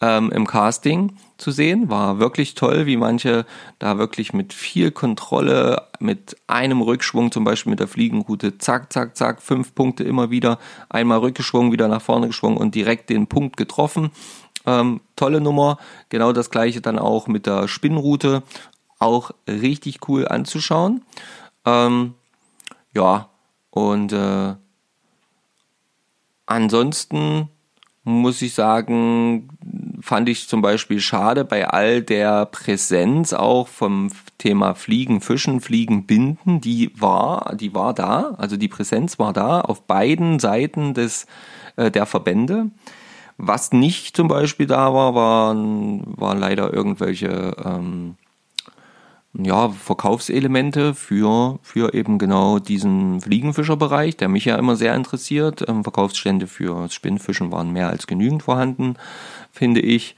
Ähm, Im Casting zu sehen war wirklich toll, wie manche da wirklich mit viel Kontrolle, mit einem Rückschwung, zum Beispiel mit der Fliegenroute, zack, zack, zack, fünf Punkte immer wieder, einmal rückgeschwungen, wieder nach vorne geschwungen und direkt den Punkt getroffen ähm, tolle Nummer. Genau das gleiche dann auch mit der Spinnroute. Auch richtig cool anzuschauen. Ähm, ja, und äh, ansonsten muss ich sagen, fand ich zum Beispiel schade bei all der Präsenz auch vom Thema Fliegen, Fischen, Fliegen, Binden, die war, die war da, also die Präsenz war da auf beiden Seiten des, äh, der Verbände. Was nicht zum Beispiel da war, waren, waren leider irgendwelche ähm, ja, Verkaufselemente für, für eben genau diesen Fliegenfischerbereich, der mich ja immer sehr interessiert. Ähm, Verkaufsstände für Spinnfischen waren mehr als genügend vorhanden, finde ich.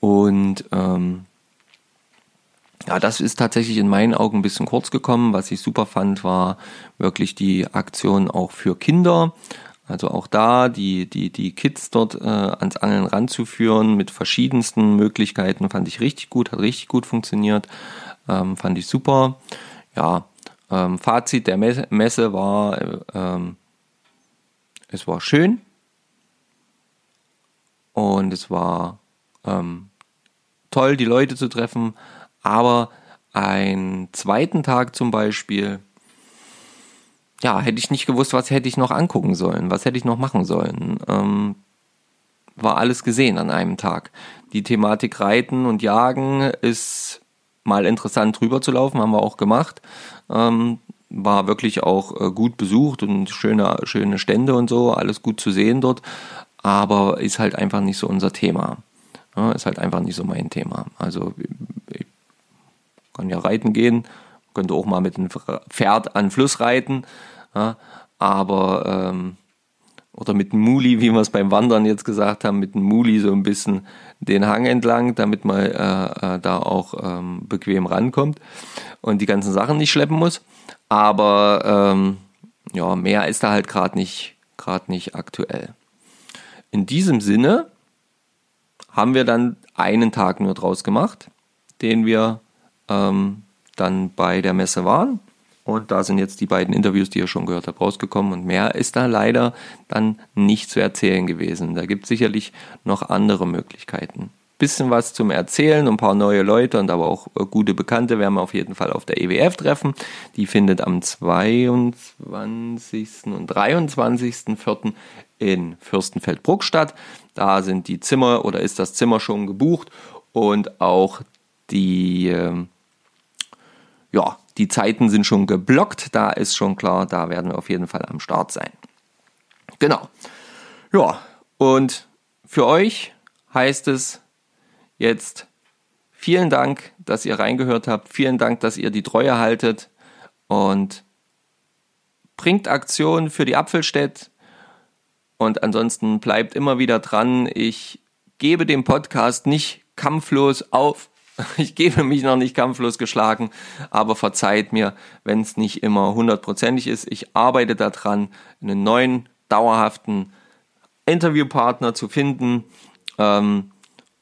Und ähm, ja, das ist tatsächlich in meinen Augen ein bisschen kurz gekommen. Was ich super fand, war wirklich die Aktion auch für Kinder. Also auch da die, die, die Kids dort äh, ans Angeln ranzuführen mit verschiedensten Möglichkeiten fand ich richtig gut, hat richtig gut funktioniert, ähm, fand ich super. Ja, ähm, Fazit der Messe war, äh, ähm, es war schön und es war ähm, toll, die Leute zu treffen, aber einen zweiten Tag zum Beispiel ja, hätte ich nicht gewusst, was hätte ich noch angucken sollen, was hätte ich noch machen sollen. Ähm, war alles gesehen an einem Tag. Die Thematik Reiten und Jagen ist mal interessant drüber zu laufen, haben wir auch gemacht. Ähm, war wirklich auch äh, gut besucht und schöne, schöne Stände und so, alles gut zu sehen dort, aber ist halt einfach nicht so unser Thema. Ja, ist halt einfach nicht so mein Thema. Also ich kann ja reiten gehen, könnte auch mal mit einem Pferd an Fluss reiten, ja, aber ähm, oder mit einem Muli, wie wir es beim Wandern jetzt gesagt haben, mit einem Muli so ein bisschen den Hang entlang, damit man äh, äh, da auch ähm, bequem rankommt und die ganzen Sachen nicht schleppen muss. Aber ähm, ja, mehr ist da halt gerade nicht, gerade nicht aktuell. In diesem Sinne haben wir dann einen Tag nur draus gemacht, den wir ähm, dann bei der Messe waren. Und da sind jetzt die beiden Interviews, die ihr schon gehört habt, rausgekommen. Und mehr ist da leider dann nicht zu erzählen gewesen. Da gibt es sicherlich noch andere Möglichkeiten. bisschen was zum Erzählen, ein paar neue Leute und aber auch äh, gute Bekannte werden wir auf jeden Fall auf der EWF treffen. Die findet am 22. und 23.04. in Fürstenfeldbruck statt. Da sind die Zimmer oder ist das Zimmer schon gebucht und auch die, äh, ja, die Zeiten sind schon geblockt. Da ist schon klar, da werden wir auf jeden Fall am Start sein. Genau. Ja, und für euch heißt es jetzt vielen Dank, dass ihr reingehört habt. Vielen Dank, dass ihr die Treue haltet und bringt Aktion für die Apfelstädt. Und ansonsten bleibt immer wieder dran. Ich gebe dem Podcast nicht kampflos auf. [LAUGHS] Ich gebe mich noch nicht kampflos geschlagen, aber verzeiht mir, wenn es nicht immer hundertprozentig ist. Ich arbeite daran, einen neuen, dauerhaften Interviewpartner zu finden ähm,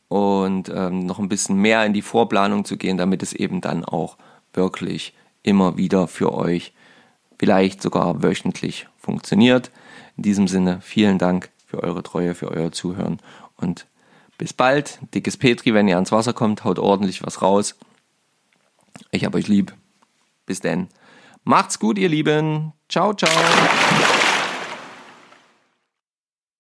und ähm, noch ein bisschen mehr in die Vorplanung zu gehen, damit es eben dann auch wirklich immer wieder für euch vielleicht sogar wöchentlich funktioniert. In diesem Sinne, vielen Dank für eure Treue, für euer Zuhören und bis bald. Dickes Petri, wenn ihr ans Wasser kommt, haut ordentlich was raus. Ich hab euch lieb. Bis denn. Macht's gut, ihr Lieben. Ciao, ciao.